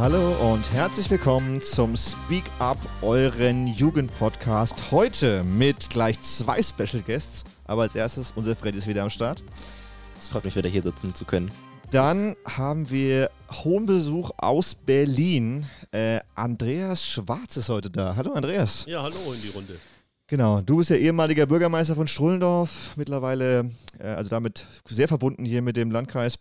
Hallo und herzlich willkommen zum Speak Up, euren Jugendpodcast. Heute mit gleich zwei Special Guests. Aber als erstes, unser Freddy ist wieder am Start. Es freut mich wieder hier sitzen zu können. Dann haben wir hohen Besuch aus Berlin. Äh, Andreas Schwarz ist heute da. Hallo Andreas. Ja, hallo in die Runde. Genau, du bist ja ehemaliger Bürgermeister von Strullendorf, mittlerweile, äh, also damit sehr verbunden hier mit dem Landkreis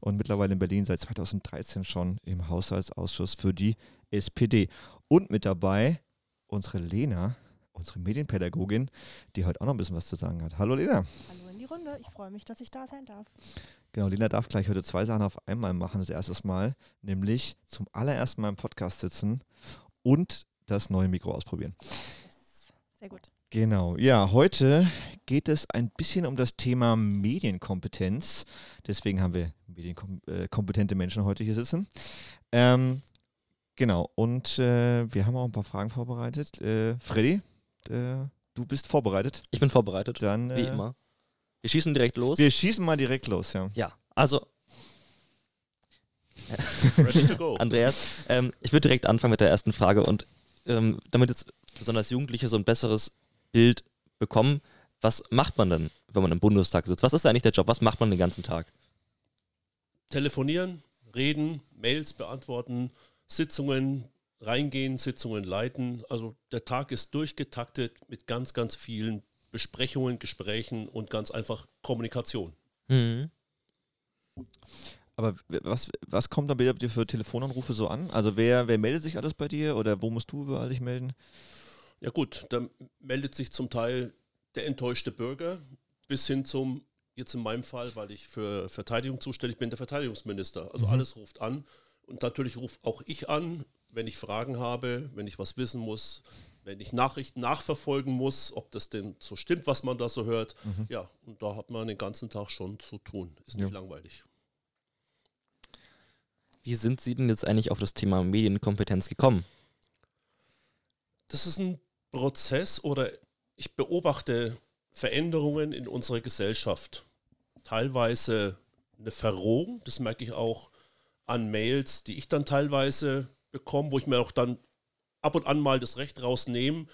und mittlerweile in Berlin seit 2013 schon im Haushaltsausschuss für die SPD. Und mit dabei unsere Lena, unsere Medienpädagogin, die heute auch noch ein bisschen was zu sagen hat. Hallo Lena. Hallo in die Runde, ich freue mich, dass ich da sein darf. Genau, Lena darf gleich heute zwei Sachen auf einmal machen, das erste Mal, nämlich zum allerersten Mal im Podcast sitzen und das neue Mikro ausprobieren. Sehr gut. Genau, ja, heute geht es ein bisschen um das Thema Medienkompetenz. Deswegen haben wir medienkompetente Menschen heute hier sitzen. Ähm, genau, und äh, wir haben auch ein paar Fragen vorbereitet. Äh, Freddy, äh, du bist vorbereitet. Ich bin vorbereitet, Dann, wie äh, immer. Wir schießen direkt los. Wir schießen mal direkt los, ja. ja, also Ready to go. Andreas, ähm, ich würde direkt anfangen mit der ersten Frage und ähm, damit jetzt besonders Jugendliche so ein besseres Bild bekommen, was macht man denn, wenn man im Bundestag sitzt? Was ist eigentlich der Job? Was macht man den ganzen Tag? Telefonieren, reden, Mails beantworten, Sitzungen reingehen, Sitzungen leiten. Also der Tag ist durchgetaktet mit ganz, ganz vielen Besprechungen, Gesprächen und ganz einfach Kommunikation. Mhm. Aber was, was kommt dann bei dir für Telefonanrufe so an? Also wer, wer meldet sich alles bei dir oder wo musst du überall dich melden? Ja gut, da meldet sich zum Teil der enttäuschte Bürger bis hin zum, jetzt in meinem Fall, weil ich für Verteidigung zuständig bin, der Verteidigungsminister. Also Mhm. alles ruft an. Und natürlich rufe auch ich an, wenn ich Fragen habe, wenn ich was wissen muss, wenn ich Nachrichten nachverfolgen muss, ob das denn so stimmt, was man da so hört. Mhm. Ja, und da hat man den ganzen Tag schon zu tun. Ist Ja. nicht langweilig. Wie sind Sie denn jetzt eigentlich auf das Thema Medienkompetenz gekommen? Das ist ein Prozess oder ich beobachte Veränderungen in unserer Gesellschaft. Teilweise eine Verrohung, das merke ich auch an Mails, die ich dann teilweise bekomme, wo ich mir auch dann ab und an mal das Recht rausnehme,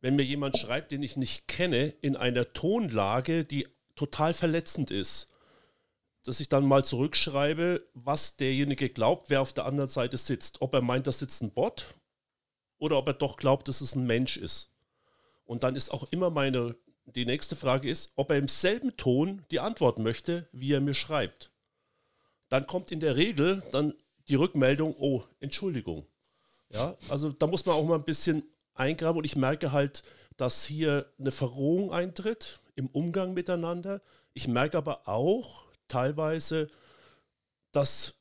wenn mir jemand schreibt, den ich nicht kenne, in einer Tonlage, die total verletzend ist, dass ich dann mal zurückschreibe, was derjenige glaubt, wer auf der anderen Seite sitzt. Ob er meint, da sitzt ein Bot oder ob er doch glaubt, dass es ein Mensch ist. Und dann ist auch immer meine, die nächste Frage ist, ob er im selben Ton die Antwort möchte, wie er mir schreibt. Dann kommt in der Regel dann die Rückmeldung, oh, Entschuldigung. Ja, also da muss man auch mal ein bisschen eingraben und ich merke halt, dass hier eine Verrohung eintritt im Umgang miteinander. Ich merke aber auch teilweise, dass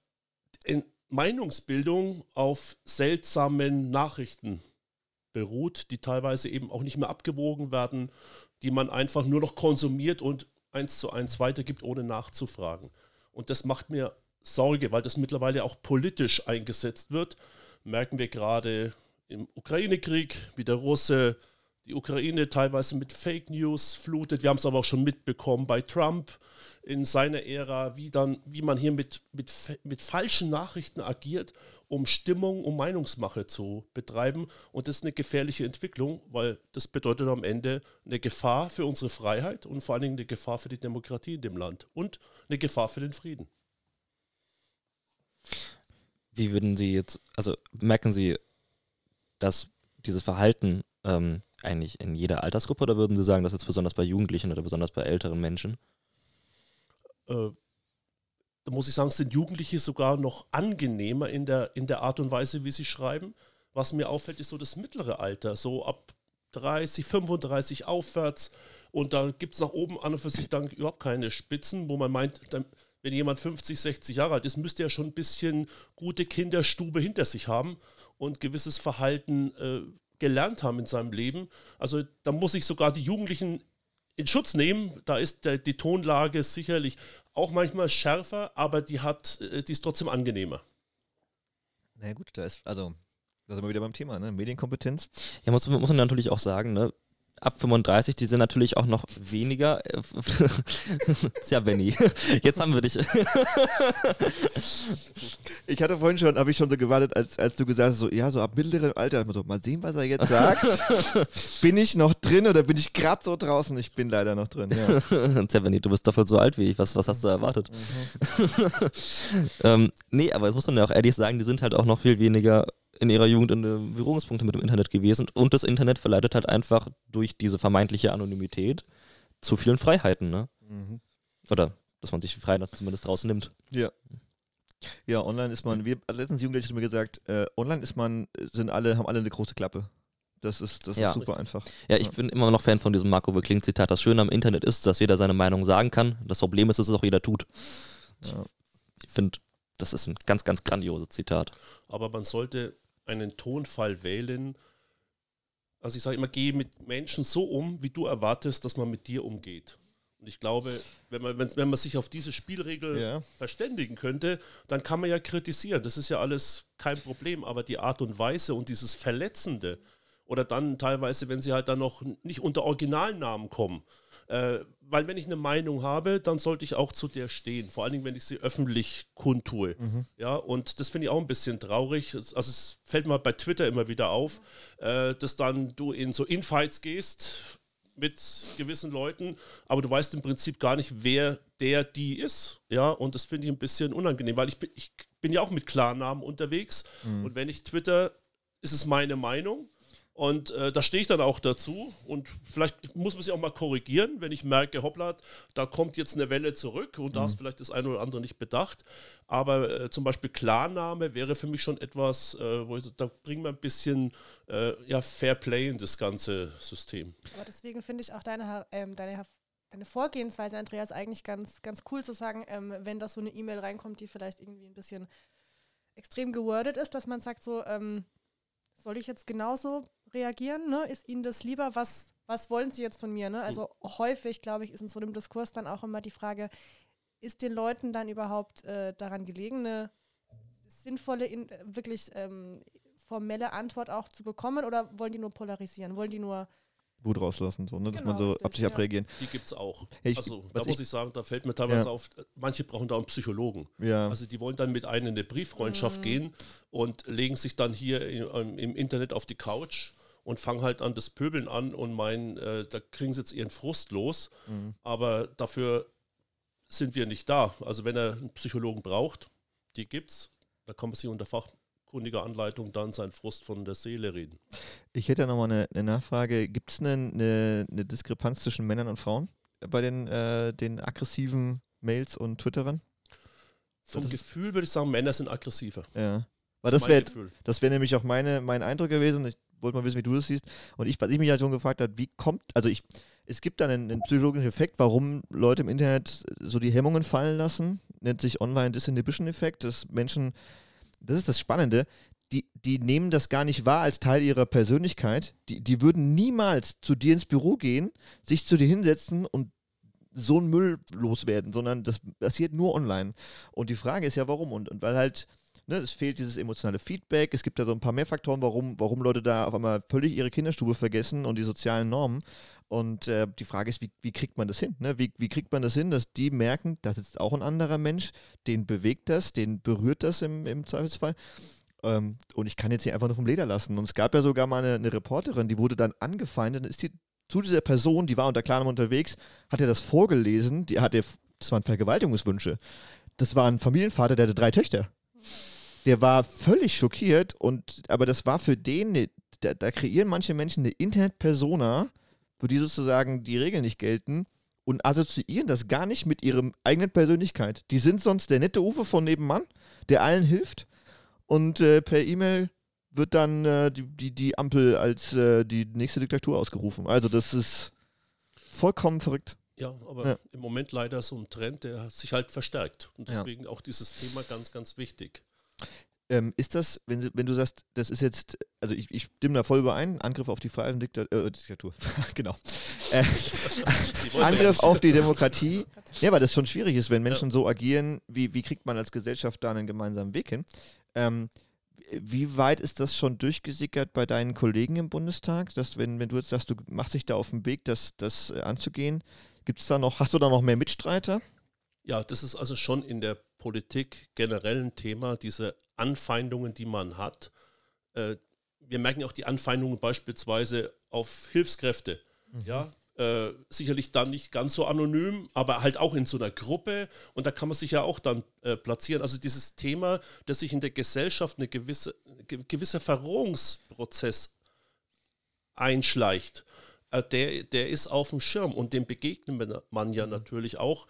in Meinungsbildung auf seltsamen Nachrichten beruht, die teilweise eben auch nicht mehr abgewogen werden, die man einfach nur noch konsumiert und eins zu eins weitergibt, ohne nachzufragen. Und das macht mir Sorge, weil das mittlerweile auch politisch eingesetzt wird. Merken wir gerade im Ukraine-Krieg, wie der Russe die Ukraine teilweise mit Fake News flutet. Wir haben es aber auch schon mitbekommen bei Trump in seiner Ära, wie, dann, wie man hier mit, mit, mit falschen Nachrichten agiert, um Stimmung, um Meinungsmache zu betreiben. Und das ist eine gefährliche Entwicklung, weil das bedeutet am Ende eine Gefahr für unsere Freiheit und vor allen Dingen eine Gefahr für die Demokratie in dem Land und eine Gefahr für den Frieden. Wie würden Sie jetzt, also merken Sie, dass dieses Verhalten ähm, eigentlich in jeder Altersgruppe oder würden Sie sagen, dass jetzt besonders bei Jugendlichen oder besonders bei älteren Menschen? Äh, da muss ich sagen, sind Jugendliche sogar noch angenehmer in der, in der Art und Weise, wie sie schreiben. Was mir auffällt, ist so das mittlere Alter, so ab 30, 35 aufwärts. Und da gibt es nach oben an und für sich dann überhaupt keine Spitzen, wo man meint, wenn jemand 50, 60 Jahre alt ist, müsste er schon ein bisschen gute Kinderstube hinter sich haben und gewisses Verhalten äh, gelernt haben in seinem Leben. Also da muss ich sogar die Jugendlichen in Schutz nehmen. Da ist der, die Tonlage sicherlich auch manchmal schärfer, aber die hat, äh, die ist trotzdem angenehmer. Na gut, da ist, also, da sind wir wieder beim Thema, ne? Medienkompetenz. Ja, muss, muss man natürlich auch sagen, ne? Ab 35, die sind natürlich auch noch weniger. Tja, Benny, jetzt haben wir dich. ich hatte vorhin schon, habe ich schon so gewartet, als, als du gesagt hast, so, ja, so ab mittlerem Alter, so, mal sehen, was er jetzt sagt. bin ich noch drin oder bin ich gerade so draußen? Ich bin leider noch drin, ja. Tja, Benny, du bist doppelt so alt wie ich. Was, was hast du erwartet? Mhm. ähm, nee, aber jetzt muss man ja auch ehrlich sagen, die sind halt auch noch viel weniger in ihrer Jugend in Berührungspunkte mit dem Internet gewesen und das Internet verleitet halt einfach durch diese vermeintliche Anonymität zu vielen Freiheiten, ne? Mhm. Oder dass man sich die Freiheit zumindest draußen nimmt. Ja. Ja, online ist man, wir, also letztens Jugendliche mir gesagt, äh, online ist man, sind alle, haben alle eine große Klappe. Das ist, das ja. ist super einfach. Ja, ich ja. bin immer noch Fan von diesem Marco Kling-Zitat. Das Schöne am Internet ist, dass jeder seine Meinung sagen kann. Das Problem ist, dass es auch jeder tut. Ja. Ich finde, das ist ein ganz, ganz grandioses Zitat. Aber man sollte einen Tonfall wählen. Also ich sage immer, geh mit Menschen so um, wie du erwartest, dass man mit dir umgeht. Und ich glaube, wenn man, wenn, wenn man sich auf diese Spielregel ja. verständigen könnte, dann kann man ja kritisieren. Das ist ja alles kein Problem, aber die Art und Weise und dieses Verletzende oder dann teilweise, wenn sie halt dann noch nicht unter Originalnamen kommen, äh, weil wenn ich eine Meinung habe, dann sollte ich auch zu der stehen. Vor allen Dingen, wenn ich sie öffentlich kundtue. Mhm. Ja, und das finde ich auch ein bisschen traurig. Also es fällt mir bei Twitter immer wieder auf, äh, dass dann du in so Infights gehst mit gewissen Leuten, aber du weißt im Prinzip gar nicht, wer der die ist. Ja, und das finde ich ein bisschen unangenehm, weil ich bin, ich bin ja auch mit Klarnamen unterwegs. Mhm. Und wenn ich Twitter, ist es meine Meinung. Und äh, da stehe ich dann auch dazu. Und vielleicht muss man sich auch mal korrigieren, wenn ich merke, hoppla, da kommt jetzt eine Welle zurück und mhm. da ist vielleicht das eine oder andere nicht bedacht. Aber äh, zum Beispiel Klarname wäre für mich schon etwas, äh, wo ich, da bringen wir ein bisschen äh, ja, Fair Play in das ganze System. Aber deswegen finde ich auch deine, ähm, deine, deine Vorgehensweise, Andreas, eigentlich ganz, ganz cool zu sagen, ähm, wenn da so eine E-Mail reinkommt, die vielleicht irgendwie ein bisschen extrem gewordet ist, dass man sagt so, ähm, soll ich jetzt genauso reagieren? Ne? Ist Ihnen das lieber? Was, was wollen Sie jetzt von mir? Ne? Also häufig, glaube ich, ist in so einem Diskurs dann auch immer die Frage, ist den Leuten dann überhaupt äh, daran gelegen, eine sinnvolle, in, wirklich ähm, formelle Antwort auch zu bekommen oder wollen die nur polarisieren? Wollen die nur Wut rauslassen, so, ne? dass genau, man so richtig, ab sich ja. abreagieren. Die gibt es auch. Ja, ich, also da muss ich, ich, sagen, da fällt mir teilweise ja. auf, manche brauchen da einen Psychologen. Ja. Also die wollen dann mit einem in eine Brieffreundschaft mhm. gehen und legen sich dann hier im, im Internet auf die Couch und fangen halt an das Pöbeln an und meinen, äh, da kriegen sie jetzt ihren Frust los. Mhm. Aber dafür sind wir nicht da. Also wenn er einen Psychologen braucht, die gibt's, da kann man sich unter fachkundiger Anleitung dann seinen Frust von der Seele reden. Ich hätte nochmal eine, eine Nachfrage. Gibt es eine, eine, eine, Diskrepanz zwischen Männern und Frauen bei den, äh, den aggressiven Mails und Twitterern? Vom Gefühl würde ich sagen, Männer sind aggressiver. Ja. Weil das, das wäre wär nämlich auch meine, mein Eindruck gewesen. Ich wollte mal wissen, wie du das siehst. Und ich, was ich mich halt schon gefragt habe, wie kommt, also ich, es gibt dann einen, einen, psychologischen Effekt, warum Leute im Internet so die Hemmungen fallen lassen. Nennt sich Online Disinhibition Effekt, dass Menschen, das ist das Spannende, die, die nehmen das gar nicht wahr als Teil ihrer Persönlichkeit. Die, die würden niemals zu dir ins Büro gehen, sich zu dir hinsetzen und so einen Müll loswerden, sondern das passiert nur online. Und die Frage ist ja, warum? Und, und weil halt ne, es fehlt dieses emotionale Feedback. Es gibt da so ein paar mehr Faktoren, warum, warum Leute da auf einmal völlig ihre Kinderstube vergessen und die sozialen Normen. Und äh, die Frage ist, wie, wie kriegt man das hin? Ne? Wie, wie kriegt man das hin, dass die merken, da sitzt auch ein anderer Mensch, den bewegt das, den berührt das im, im Zweifelsfall. Ähm, und ich kann jetzt hier einfach nur vom Leder lassen. Und es gab ja sogar mal eine, eine Reporterin, die wurde dann angefeindet, dann ist die zu dieser Person, die war unter Klarnamen unterwegs, hat er das vorgelesen, die hatte, das waren Vergewaltigungswünsche. Das war ein Familienvater, der hatte drei Töchter der war völlig schockiert und aber das war für den, ne, da, da kreieren manche Menschen eine Internet-Persona, für die sozusagen die Regeln nicht gelten und assoziieren das gar nicht mit ihrer eigenen Persönlichkeit. Die sind sonst der nette Uwe von nebenan, der allen hilft und äh, per E-Mail wird dann äh, die, die, die Ampel als äh, die nächste Diktatur ausgerufen. Also das ist vollkommen verrückt. Ja, aber ja. im Moment leider so ein Trend, der sich halt verstärkt. Und deswegen ja. auch dieses Thema ganz, ganz wichtig. Ähm, ist das, wenn, wenn du sagst, das ist jetzt, also ich, ich stimme da voll überein, Angriff auf die Freiheit und Diktatur, äh, Diktatur, genau. Äh, Angriff auf die Demokratie. Ja, weil das schon schwierig ist, wenn Menschen ja. so agieren, wie, wie kriegt man als Gesellschaft da einen gemeinsamen Weg hin? Ähm, wie weit ist das schon durchgesickert bei deinen Kollegen im Bundestag, dass wenn, wenn du jetzt sagst, du machst dich da auf den Weg, das, das äh, anzugehen, gibt es da noch, hast du da noch mehr Mitstreiter? Ja, das ist also schon in der Politik generell ein Thema, diese Anfeindungen, die man hat. Äh, wir merken auch die Anfeindungen beispielsweise auf Hilfskräfte. Mhm. Ja, äh, sicherlich dann nicht ganz so anonym, aber halt auch in so einer Gruppe und da kann man sich ja auch dann äh, platzieren. Also dieses Thema, dass sich in der Gesellschaft ein gewisse, ge gewisser Verrohungsprozess einschleicht, äh, der, der ist auf dem Schirm und dem begegnet man ja mhm. natürlich auch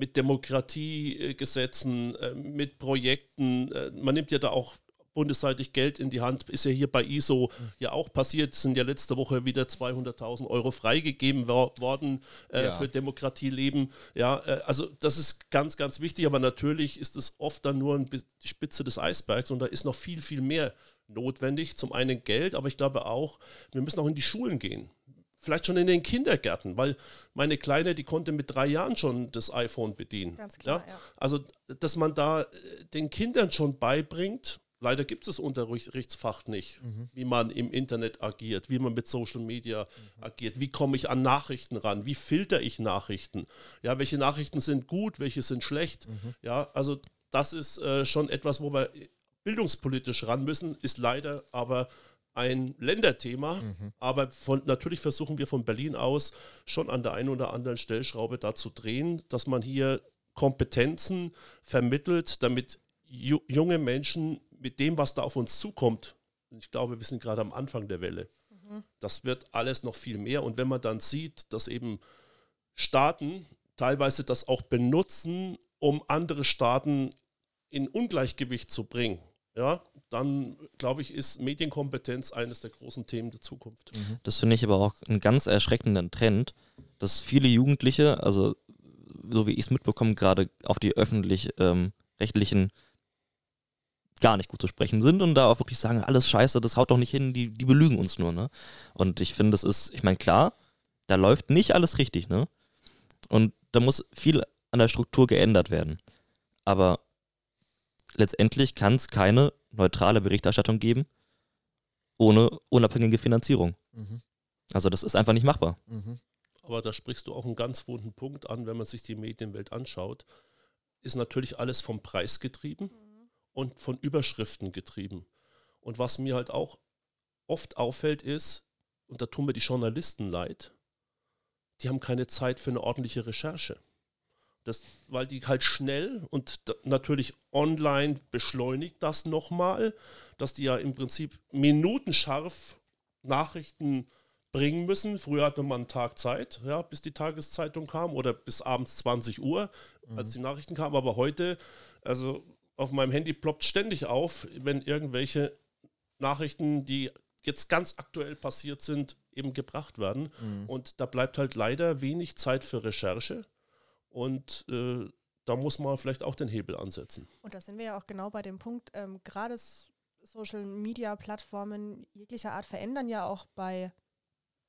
mit Demokratiegesetzen, äh, mit Projekten. Äh, man nimmt ja da auch bundesseitig Geld in die Hand. Ist ja hier bei ISO ja auch passiert. Es sind ja letzte Woche wieder 200.000 Euro freigegeben worden äh, ja. für Demokratieleben. Ja, äh, also das ist ganz, ganz wichtig. Aber natürlich ist es oft dann nur die Spitze des Eisbergs und da ist noch viel, viel mehr notwendig. Zum einen Geld, aber ich glaube auch, wir müssen auch in die Schulen gehen vielleicht schon in den Kindergärten, weil meine Kleine, die konnte mit drei Jahren schon das iPhone bedienen. Ganz klar, ja? ja. Also, dass man da äh, den Kindern schon beibringt, Leider gibt es das Unterrichtsfach nicht, mhm. wie man im Internet agiert, wie man mit Social Media mhm. agiert, wie komme ich an Nachrichten ran, wie filter ich Nachrichten, ja, welche Nachrichten sind gut, welche sind schlecht, mhm. ja, also das ist äh, schon etwas, wo wir bildungspolitisch ran müssen, ist leider aber ein Länderthema, mhm. aber von, natürlich versuchen wir von Berlin aus schon an der einen oder anderen Stellschraube da zu drehen, dass man hier Kompetenzen vermittelt, damit junge Menschen mit dem, was da auf uns zukommt, ich glaube, wir sind gerade am Anfang der Welle. Mhm. Das wird alles noch viel mehr. Und wenn man dann sieht, dass eben Staaten teilweise das auch benutzen, um andere Staaten in Ungleichgewicht zu bringen, ja, dann glaube ich, ist Medienkompetenz eines der großen Themen der Zukunft. Mhm. Das finde ich aber auch einen ganz erschreckenden Trend, dass viele Jugendliche, also so wie ich es mitbekomme, gerade auf die öffentlich-rechtlichen ähm, gar nicht gut zu sprechen sind und da auch wirklich sagen, alles scheiße, das haut doch nicht hin, die, die belügen uns nur, ne? Und ich finde, das ist, ich meine, klar, da läuft nicht alles richtig, ne? Und da muss viel an der Struktur geändert werden. Aber letztendlich kann es keine neutrale Berichterstattung geben ohne unabhängige Finanzierung. Mhm. Also das ist einfach nicht machbar. Mhm. Aber da sprichst du auch einen ganz wunden Punkt an, wenn man sich die Medienwelt anschaut. Ist natürlich alles vom Preis getrieben. Mhm und von Überschriften getrieben. Und was mir halt auch oft auffällt ist, und da tun mir die Journalisten leid, die haben keine Zeit für eine ordentliche Recherche. Das, weil die halt schnell und natürlich online beschleunigt das nochmal, dass die ja im Prinzip minutenscharf Nachrichten bringen müssen. Früher hatte man einen Tag Zeit, ja, bis die Tageszeitung kam oder bis abends 20 Uhr, als mhm. die Nachrichten kamen. Aber heute, also auf meinem Handy ploppt ständig auf, wenn irgendwelche Nachrichten, die jetzt ganz aktuell passiert sind, eben gebracht werden. Mhm. Und da bleibt halt leider wenig Zeit für Recherche. Und äh, da muss man vielleicht auch den Hebel ansetzen. Und da sind wir ja auch genau bei dem Punkt, ähm, gerade Social-Media-Plattformen jeglicher Art verändern ja auch bei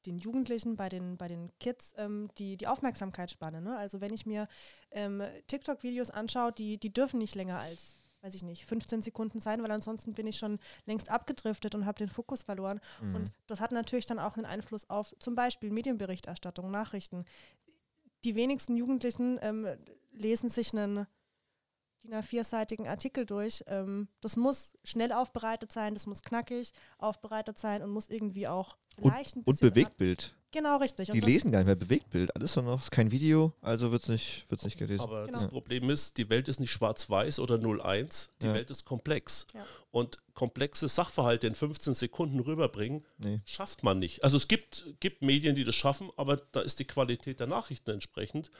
den Jugendlichen, bei den, bei den Kids ähm, die, die Aufmerksamkeitsspanne. Ne? Also wenn ich mir ähm, TikTok-Videos anschaue, die, die dürfen nicht länger als weiß ich nicht, 15 Sekunden sein, weil ansonsten bin ich schon längst abgedriftet und habe den Fokus verloren. Mhm. Und das hat natürlich dann auch einen Einfluss auf zum Beispiel Medienberichterstattung, Nachrichten. Die wenigsten Jugendlichen ähm, lesen sich einen DIN A4-seitigen Artikel durch. Ähm, das muss schnell aufbereitet sein, das muss knackig aufbereitet sein und muss irgendwie auch leicht ein Und Bewegtbild. Genau, richtig. Die lesen gar nicht mehr Bewegtbild. Alles nur noch, ist kein Video, also wird es nicht, wird's nicht gelesen. Aber genau. das Problem ist, die Welt ist nicht schwarz-weiß oder 0-1. Die ja. Welt ist komplex. Ja. Und komplexe Sachverhalte in 15 Sekunden rüberbringen, nee. schafft man nicht. Also es gibt, gibt Medien, die das schaffen, aber da ist die Qualität der Nachrichten entsprechend.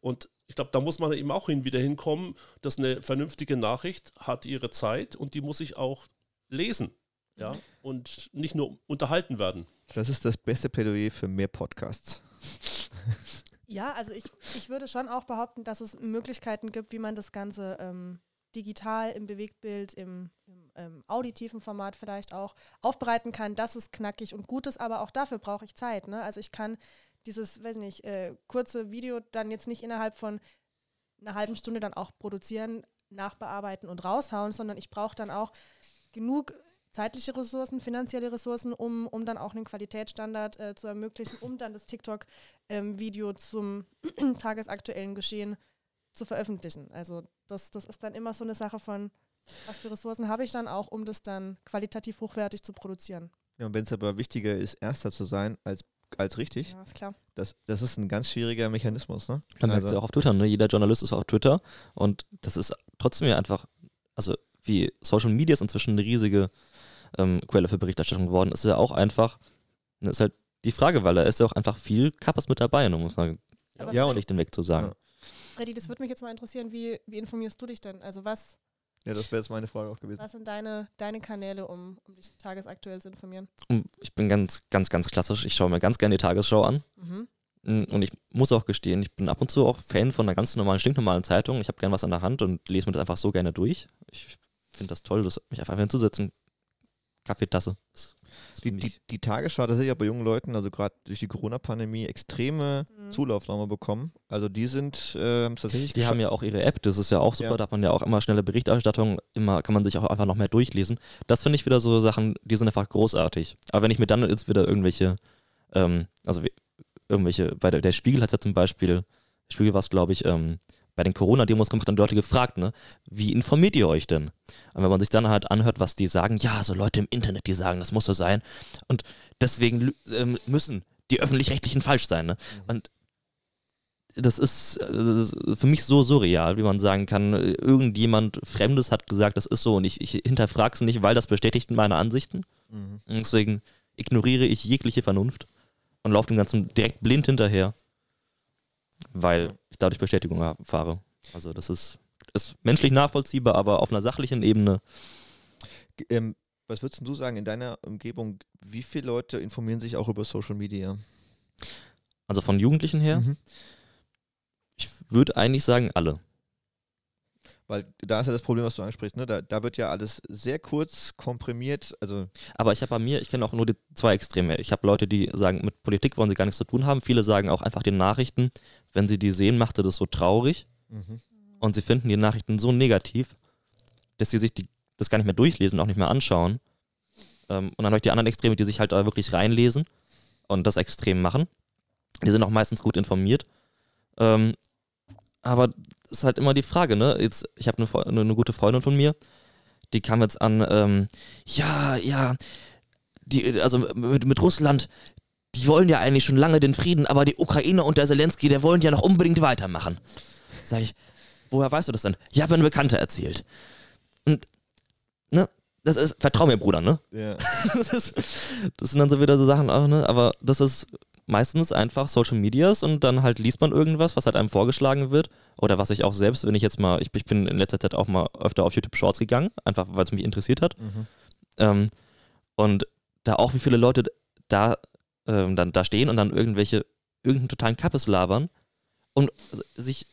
Und ich glaube, da muss man eben auch hin, wieder hinkommen, dass eine vernünftige Nachricht hat ihre Zeit und die muss ich auch lesen. Ja, und nicht nur unterhalten werden. Das ist das beste Plädoyer für mehr Podcasts. Ja, also ich, ich würde schon auch behaupten, dass es Möglichkeiten gibt, wie man das Ganze ähm, digital im Bewegtbild, im, im ähm, auditiven Format vielleicht auch aufbereiten kann, dass es knackig und gut ist, aber auch dafür brauche ich Zeit. Ne? Also ich kann dieses, weiß nicht, äh, kurze Video dann jetzt nicht innerhalb von einer halben Stunde dann auch produzieren, nachbearbeiten und raushauen, sondern ich brauche dann auch genug zeitliche Ressourcen, finanzielle Ressourcen, um, um dann auch einen Qualitätsstandard äh, zu ermöglichen, um dann das TikTok-Video ähm, zum tagesaktuellen Geschehen zu veröffentlichen. Also das, das ist dann immer so eine Sache von, was für Ressourcen habe ich dann auch, um das dann qualitativ hochwertig zu produzieren. Ja, und wenn es aber wichtiger ist, Erster zu sein als, als richtig, Ja, ist klar. das, das ist ein ganz schwieriger Mechanismus. Ne? Man merkt es ja auch auf Twitter, ne? Jeder Journalist ist auf Twitter und das ist trotzdem ja einfach, also wie Social Media ist inzwischen eine riesige ähm, Quelle für Berichterstattung geworden, ist ja auch einfach, das ist halt die Frage, weil da ist ja auch einfach viel Kappes mit dabei, um es mal Ja, und schlicht hinweg zu sagen. Ja. Freddy, das würde mich jetzt mal interessieren, wie, wie informierst du dich denn? Also was, Ja, das wäre jetzt meine Frage auch gewesen. was sind deine, deine Kanäle, um, um dich tagesaktuell zu informieren? Ich bin ganz, ganz, ganz klassisch, ich schaue mir ganz gerne die Tagesschau an. Mhm. Mm, Und ich muss auch gestehen, ich bin ab und zu auch Fan von einer ganz normalen, stinknormalen Zeitung. Ich habe gern was an der Hand und lese mir das einfach so gerne durch. Ich finde das toll, das, mich einfach hinzusetzen. Kaffeetasse. Das, Die, die, die Tagesschau, da sehe ich auch bei jungen Leuten, also gerade durch die Corona-Pandemie, extreme Mhm. Zulaufnahme bekommen. Also die sind äh, tatsächlich Die haben ja auch ihre App, das ist ja auch super, Ja. da hat man ja auch immer schnelle Berichterstattung, immer kann man sich auch einfach noch mehr durchlesen. Das finde ich wieder so Sachen, die sind einfach großartig. Aber wenn ich mir dann jetzt wieder irgendwelche, ähm, also wie, irgendwelche, bei der, der Spiegel hat ja zum Beispiel, der Spiegel war es glaube ich, ähm, bei den Corona-Demos gemacht, die Leute gefragt, ne, wie informiert ihr euch denn? Und wenn man sich dann halt anhört, was die sagen, ja, so Leute im Internet, die sagen, das muss so sein. Und deswegen ähm, müssen die Öffentlich-Rechtlichen falsch sein, ne? Und das ist, ist für mich so surreal, wie man sagen kann, irgendjemand Fremdes hat gesagt, das ist so und ich, ich hinterfrage es nicht, weil das bestätigt meine Ansichten. Mhm. Und deswegen ignoriere ich jegliche Vernunft und laufe dem Ganzen direkt blind hinterher, weil dadurch Bestätigung erfahre. Also das ist, ist menschlich nachvollziehbar, aber auf einer sachlichen Ebene. Ähm, was würdest du sagen in deiner Umgebung, wie viele Leute informieren sich auch über Social Media? Also von Jugendlichen her, Mhm. ich würde eigentlich sagen, alle. Weil da ist ja das Problem, was du ansprichst. Ne? Da, da wird ja alles sehr kurz komprimiert. Also Aber ich habe bei mir, ich kenne auch nur die zwei Extreme. Ich habe Leute, die sagen, mit Politik wollen sie gar nichts zu tun haben. Viele sagen auch einfach die Nachrichten, wenn sie die sehen, macht sie das so traurig mhm. und sie finden die Nachrichten so negativ, dass sie sich die, das gar nicht mehr durchlesen, auch nicht mehr anschauen. Ähm, und dann habe ich die anderen Extreme, die sich halt da wirklich reinlesen und das extrem machen. Die sind auch meistens gut informiert. Ähm, aber ist halt immer die Frage, ne? Jetzt, ich habe eine, eine, eine gute Freundin von mir, die kam jetzt an, ähm, ja, ja, die, also mit, mit Russland, die wollen ja eigentlich schon lange den Frieden, aber die Ukraine und der Zelensky, der wollen ja noch unbedingt weitermachen. Sag ich, woher weißt du das denn? Ja, hat mir eine Bekannte erzählt. Und, ne, das ist, vertrau mir, Bruder, ne? ja. Das, ist, das sind dann so wieder so Sachen auch, ne? Aber das ist meistens einfach Social Medias und dann halt liest man irgendwas, was halt einem vorgeschlagen wird. Oder was ich auch selbst, wenn ich jetzt mal, ich, ich bin in letzter Zeit auch mal öfter auf YouTube Shorts gegangen, einfach weil es mich interessiert hat. Mhm. Ähm, und da auch wie viele Leute da ähm, dann da stehen und dann irgendwelche, irgendeinen totalen Kappes labern und sich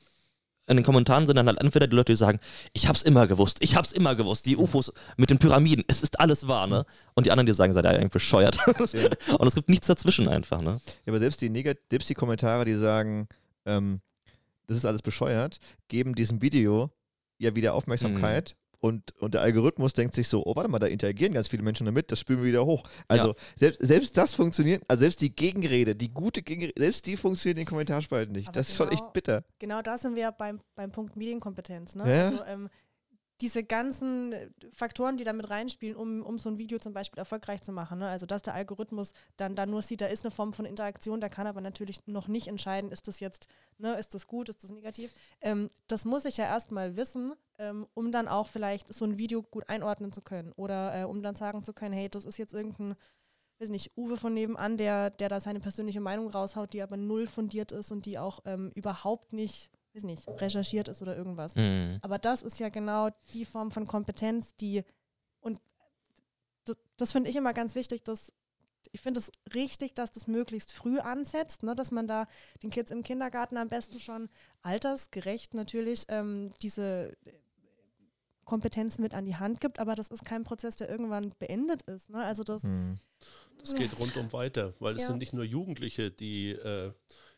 in den Kommentaren sind dann halt entweder die Leute, die sagen, ich hab's immer gewusst, ich hab's immer gewusst, die UFOs mit den Pyramiden, es ist alles wahr, ne? Und die anderen, die sagen, seid ihr eigentlich bescheuert. Ja. Und es gibt nichts dazwischen einfach, ne? Ja, aber selbst die, Negat selbst die Kommentare, die sagen, ähm, das ist alles bescheuert, geben diesem Video ja wieder Aufmerksamkeit. Und, und der Algorithmus denkt sich so, oh, warte mal, da interagieren ganz viele Menschen damit, das spülen wir wieder hoch. Also selbst, selbst das funktioniert, also selbst die Gegenrede, die gute Gegenrede, selbst die funktioniert in den Kommentarspalten nicht. Aber das ist schon genau- echt bitter. Genau da sind wir beim, beim Punkt Medienkompetenz. Ne? Ja. Also, ähm, diese ganzen äh, Faktoren, die da mit reinspielen, um, um so ein Video zum Beispiel erfolgreich zu machen. Ne? Also, dass der Algorithmus dann, dann nur sieht, da ist eine Form von Interaktion, der kann aber natürlich noch nicht entscheiden, ist das jetzt, ne, ist das gut, ist das negativ. Ähm, das muss ich ja erstmal wissen, ähm, um dann auch vielleicht so ein Video gut einordnen zu können. Oder äh, um dann sagen zu können, hey, das ist jetzt irgendein weiß nicht, Uwe von nebenan, der, der da seine persönliche Meinung raushaut, die aber null fundiert ist und die auch ähm, überhaupt nicht, weiß nicht, recherchiert ist oder irgendwas. Mhm. Aber das ist ja genau die Form von Kompetenz, die, und das, das finde ich immer ganz wichtig, dass ich finde es richtig, dass das möglichst früh ansetzt, ne, dass man da den Kids im Kindergarten am besten schon altersgerecht natürlich ähm, diese Kompetenzen mit an die Hand gibt, aber das ist kein Prozess, der irgendwann beendet ist. Ne? Also das, Hm. Das geht rundum weiter, weil es Ja. sind nicht nur Jugendliche, die äh,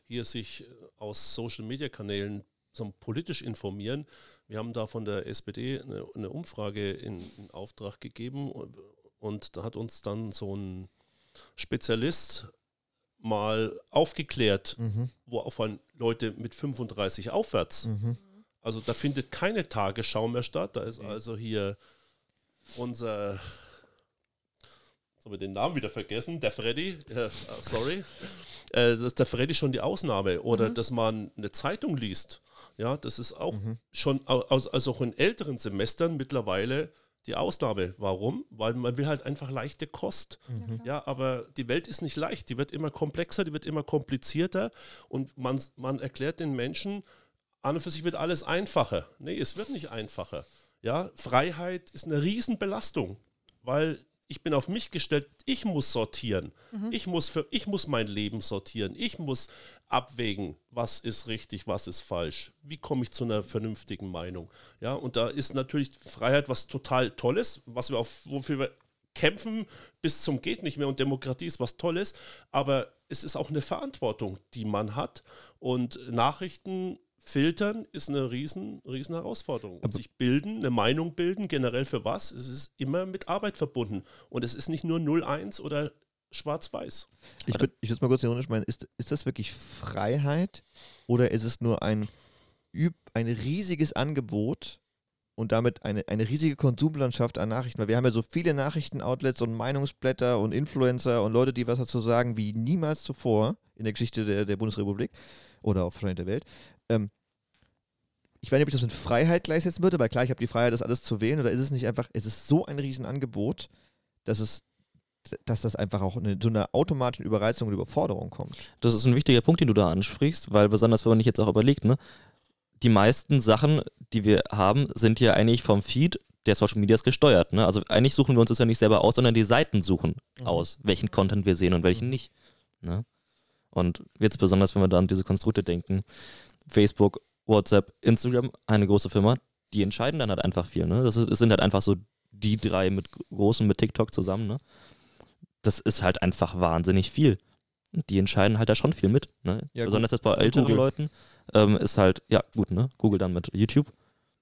hier sich aus Social-Media-Kanälen so politisch informieren. Wir haben da von der SPD eine, eine Umfrage in, in, Auftrag gegeben und, da hat uns dann so ein Spezialist mal aufgeklärt, mhm. woraufhin Leute mit 35 aufwärts. Mhm. Also da findet keine Tagesschau mehr statt. Da ist also hier unser, jetzt haben wir den Namen wieder vergessen, der Freddy, äh, sorry, äh, dass der Freddy schon die Ausnahme. Oder mhm. dass man eine Zeitung liest. Ja, das ist auch mhm. schon, also auch in älteren Semestern mittlerweile die Ausnahme. Warum? Weil man will halt einfach leichte Kost. Mhm. Ja, aber die Welt ist nicht leicht. Die wird immer komplexer, die wird immer komplizierter und man, man erklärt den Menschen, an und für sich wird alles einfacher. Nee, es wird nicht einfacher. Ja, Freiheit ist eine Riesenbelastung, weil ich bin auf mich gestellt, ich muss sortieren. Mhm. Ich, muss für, ich muss mein Leben sortieren. Ich muss abwägen, was ist richtig, was ist falsch. Wie komme ich zu einer vernünftigen Meinung? Ja, und da ist natürlich Freiheit was total Tolles, was wir auf, wofür wir kämpfen bis zum geht nicht mehr und Demokratie ist was Tolles, aber es ist auch eine Verantwortung, die man hat und Nachrichten filtern ist eine riesen, riesen Herausforderung. Und sich bilden, eine Meinung bilden, generell für was, es ist immer mit Arbeit verbunden. Und es ist nicht nur 0-1 oder schwarz-weiß. Ich würde ich mal kurz ironisch meinen, ist, ist das wirklich Freiheit oder ist es nur ein, ein riesiges Angebot und damit eine, eine riesige Konsumlandschaft an Nachrichten? Weil wir haben ja so viele Nachrichtenoutlets und Meinungsblätter und Influencer und Leute, die was dazu sagen, wie niemals zuvor in der Geschichte der, der Bundesrepublik oder auch wahrscheinlich der Welt. Ähm, ich weiß nicht, ob ich das mit Freiheit gleichsetzen würde, weil klar, ich habe die Freiheit, das alles zu wählen, oder ist es nicht einfach, es ist so ein Riesenangebot, dass es dass das einfach auch eine, zu einer automatischen Überreizung und Überforderung kommt. Das ist ein wichtiger Punkt, den du da ansprichst, weil besonders, wenn man sich jetzt auch überlegt, ne, die meisten Sachen, die wir haben, sind ja eigentlich vom Feed der Social Medias gesteuert. Ne? Also eigentlich suchen wir uns das ja nicht selber aus, sondern die Seiten suchen mhm. aus, welchen Content wir sehen und welchen mhm. nicht. Ne? Und jetzt besonders, wenn wir da an diese Konstrukte denken, Facebook WhatsApp, Instagram, eine große Firma, die entscheiden dann halt einfach viel. Ne? Das, ist, das sind halt einfach so die drei mit großen mit TikTok zusammen. Ne? Das ist halt einfach wahnsinnig viel. Die entscheiden halt da schon viel mit. Ne? Ja, Besonders jetzt bei älteren Google. Leuten ähm, ist halt, ja gut, ne? Google dann mit YouTube.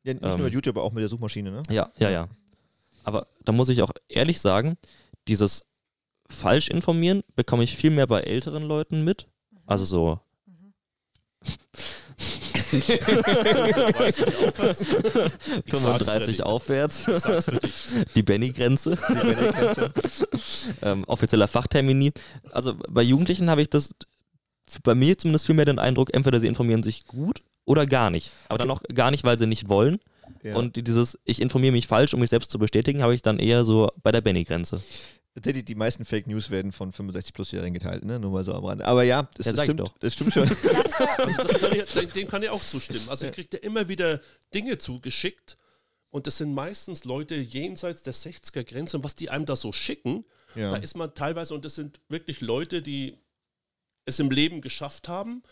Ja, nicht ähm, nur mit YouTube, aber auch mit der Suchmaschine, ne? Ja, ja, ja. Aber da muss ich auch ehrlich sagen, dieses falsch informieren bekomme ich viel mehr bei älteren Leuten mit. Also so mhm. 35 aufwärts. Die Benny-Grenze. Benny ähm, offizieller Fachtermini. Also bei Jugendlichen habe ich das bei mir zumindest viel mehr den Eindruck, entweder sie informieren sich gut oder gar nicht. Aber dann auch gar nicht, weil sie nicht wollen. Ja. Und dieses, ich informiere mich falsch, um mich selbst zu bestätigen, habe ich dann eher so bei der Benny-Grenze. Tatsächlich, die meisten Fake News werden von 65-Plus-Jährigen geteilt, ne? Nur mal so am Rande. Aber ja, das, ja, das stimmt, das stimmt schon. also das kann ich, dem kann ich auch zustimmen. Also ich kriege da immer wieder Dinge zugeschickt und das sind meistens Leute jenseits der 60er-Grenze und was die einem da so schicken, ja. da ist man teilweise, und das sind wirklich Leute, die es im Leben geschafft haben,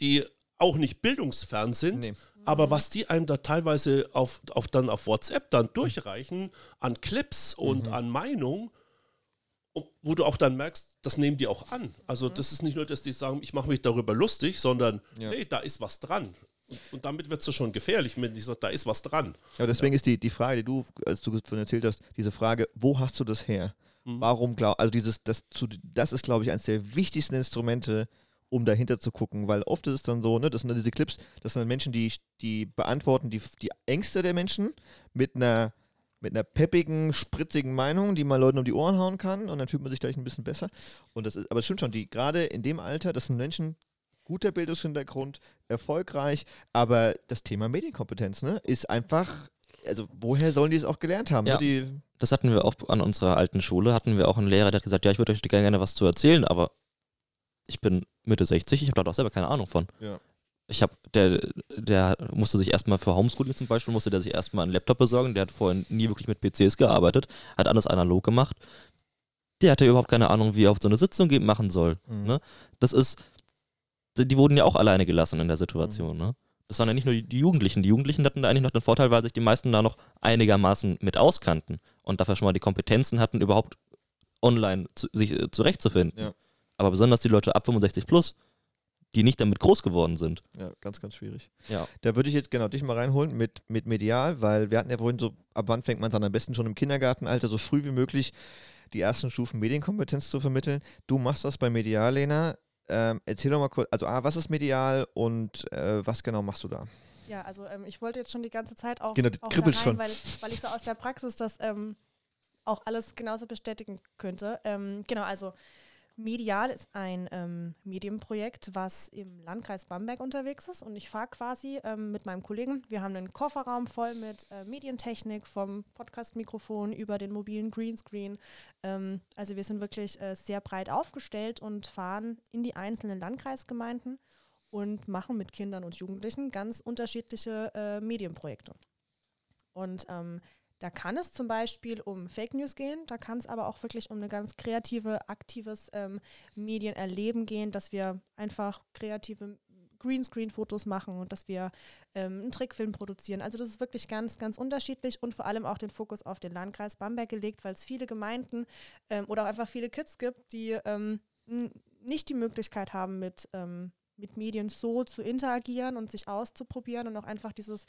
die auch nicht bildungsfern sind, nee. aber was die einem da teilweise auf, auf, dann auf WhatsApp dann durchreichen an Clips und mhm. an Meinung, wo du auch dann merkst, das nehmen die auch an. Also mhm. das ist nicht nur, dass die sagen, ich mache mich darüber lustig, sondern ja. nee, da ist was dran. Und, und damit wird es schon gefährlich, wenn ich sage, da ist was dran. Ja, deswegen ja. ist die, die Frage, die du, als du von erzählt hast, diese Frage, wo hast du das her? Mhm. Warum glaub, also dieses, das, zu, das ist, glaube ich, eines der wichtigsten Instrumente, um dahinter zu gucken, weil oft ist es dann so, ne, das sind dann diese Clips, das sind dann Menschen, die, die beantworten die, die Ängste der Menschen mit einer mit einer peppigen, spritzigen Meinung, die man Leuten um die Ohren hauen kann und dann fühlt man sich gleich ein bisschen besser. Und das ist, aber es stimmt schon, die gerade in dem Alter, das sind Menschen, guter Bildungshintergrund, erfolgreich, aber das Thema Medienkompetenz, ne, ist einfach, also woher sollen die es auch gelernt haben? Ne? Ja, ne? das hatten wir auch an unserer alten Schule, hatten wir auch einen Lehrer, der hat gesagt, ja, ich würde euch gerne was zu erzählen, aber ich bin Mitte 60, ich habe da doch selber keine Ahnung von. Ja ich habe, der, der musste sich erstmal für Homeschooling zum Beispiel, musste der sich erstmal einen Laptop besorgen. Der hat vorhin nie wirklich mit PCs gearbeitet, hat alles analog gemacht. Der hatte überhaupt keine Ahnung, wie er auf so eine Sitzung machen soll. Mhm. Ne? Das ist, die wurden ja auch alleine gelassen in der Situation. Mhm. Ne? Das waren ja nicht nur die Jugendlichen. Die Jugendlichen hatten da eigentlich noch den Vorteil, weil sich die meisten da noch einigermaßen mit auskannten und dafür schon mal die Kompetenzen hatten, überhaupt online zu, sich äh, zurechtzufinden. Ja. Aber besonders die Leute ab 65 plus, die nicht damit groß geworden sind. Ja, ganz, ganz schwierig. Ja. Da würde ich jetzt genau dich mal reinholen mit, mit medial, weil wir hatten ja vorhin so, ab wann fängt man es an? Am besten schon im Kindergartenalter, so früh wie möglich die ersten Stufen Medienkompetenz zu vermitteln. Du machst das bei Medial, Lena. Ähm, erzähl doch mal kurz, also A, was ist medial und äh, was genau machst du da? Ja, also ähm, ich wollte jetzt schon die ganze Zeit auch, Genau, auch rein, schon. Weil, weil ich so aus der Praxis das ähm, auch alles genauso bestätigen könnte. Ähm, genau, also Medial ist ein ähm, Medienprojekt, was im Landkreis Bamberg unterwegs ist und ich fahre quasi ähm, mit meinem Kollegen. Wir haben einen Kofferraum voll mit äh, Medientechnik, vom Podcast-Mikrofon über den mobilen Greenscreen. Ähm, also wir sind wirklich äh, sehr breit aufgestellt und fahren in die einzelnen Landkreisgemeinden und machen mit Kindern und Jugendlichen ganz unterschiedliche äh, Medienprojekte. Und ähm, da kann es zum Beispiel um Fake News gehen, da kann es aber auch wirklich um eine ganz kreative, aktives ähm, Medienerleben gehen, dass wir einfach kreative Greenscreen-Fotos machen und dass wir ähm, einen Trickfilm produzieren. Also das ist wirklich ganz, ganz unterschiedlich und vor allem auch den Fokus auf den Landkreis Bamberg gelegt, weil es viele Gemeinden ähm, oder auch einfach viele Kids gibt, die ähm, nicht die Möglichkeit haben, mit, ähm, mit Medien so zu interagieren und sich auszuprobieren und auch einfach dieses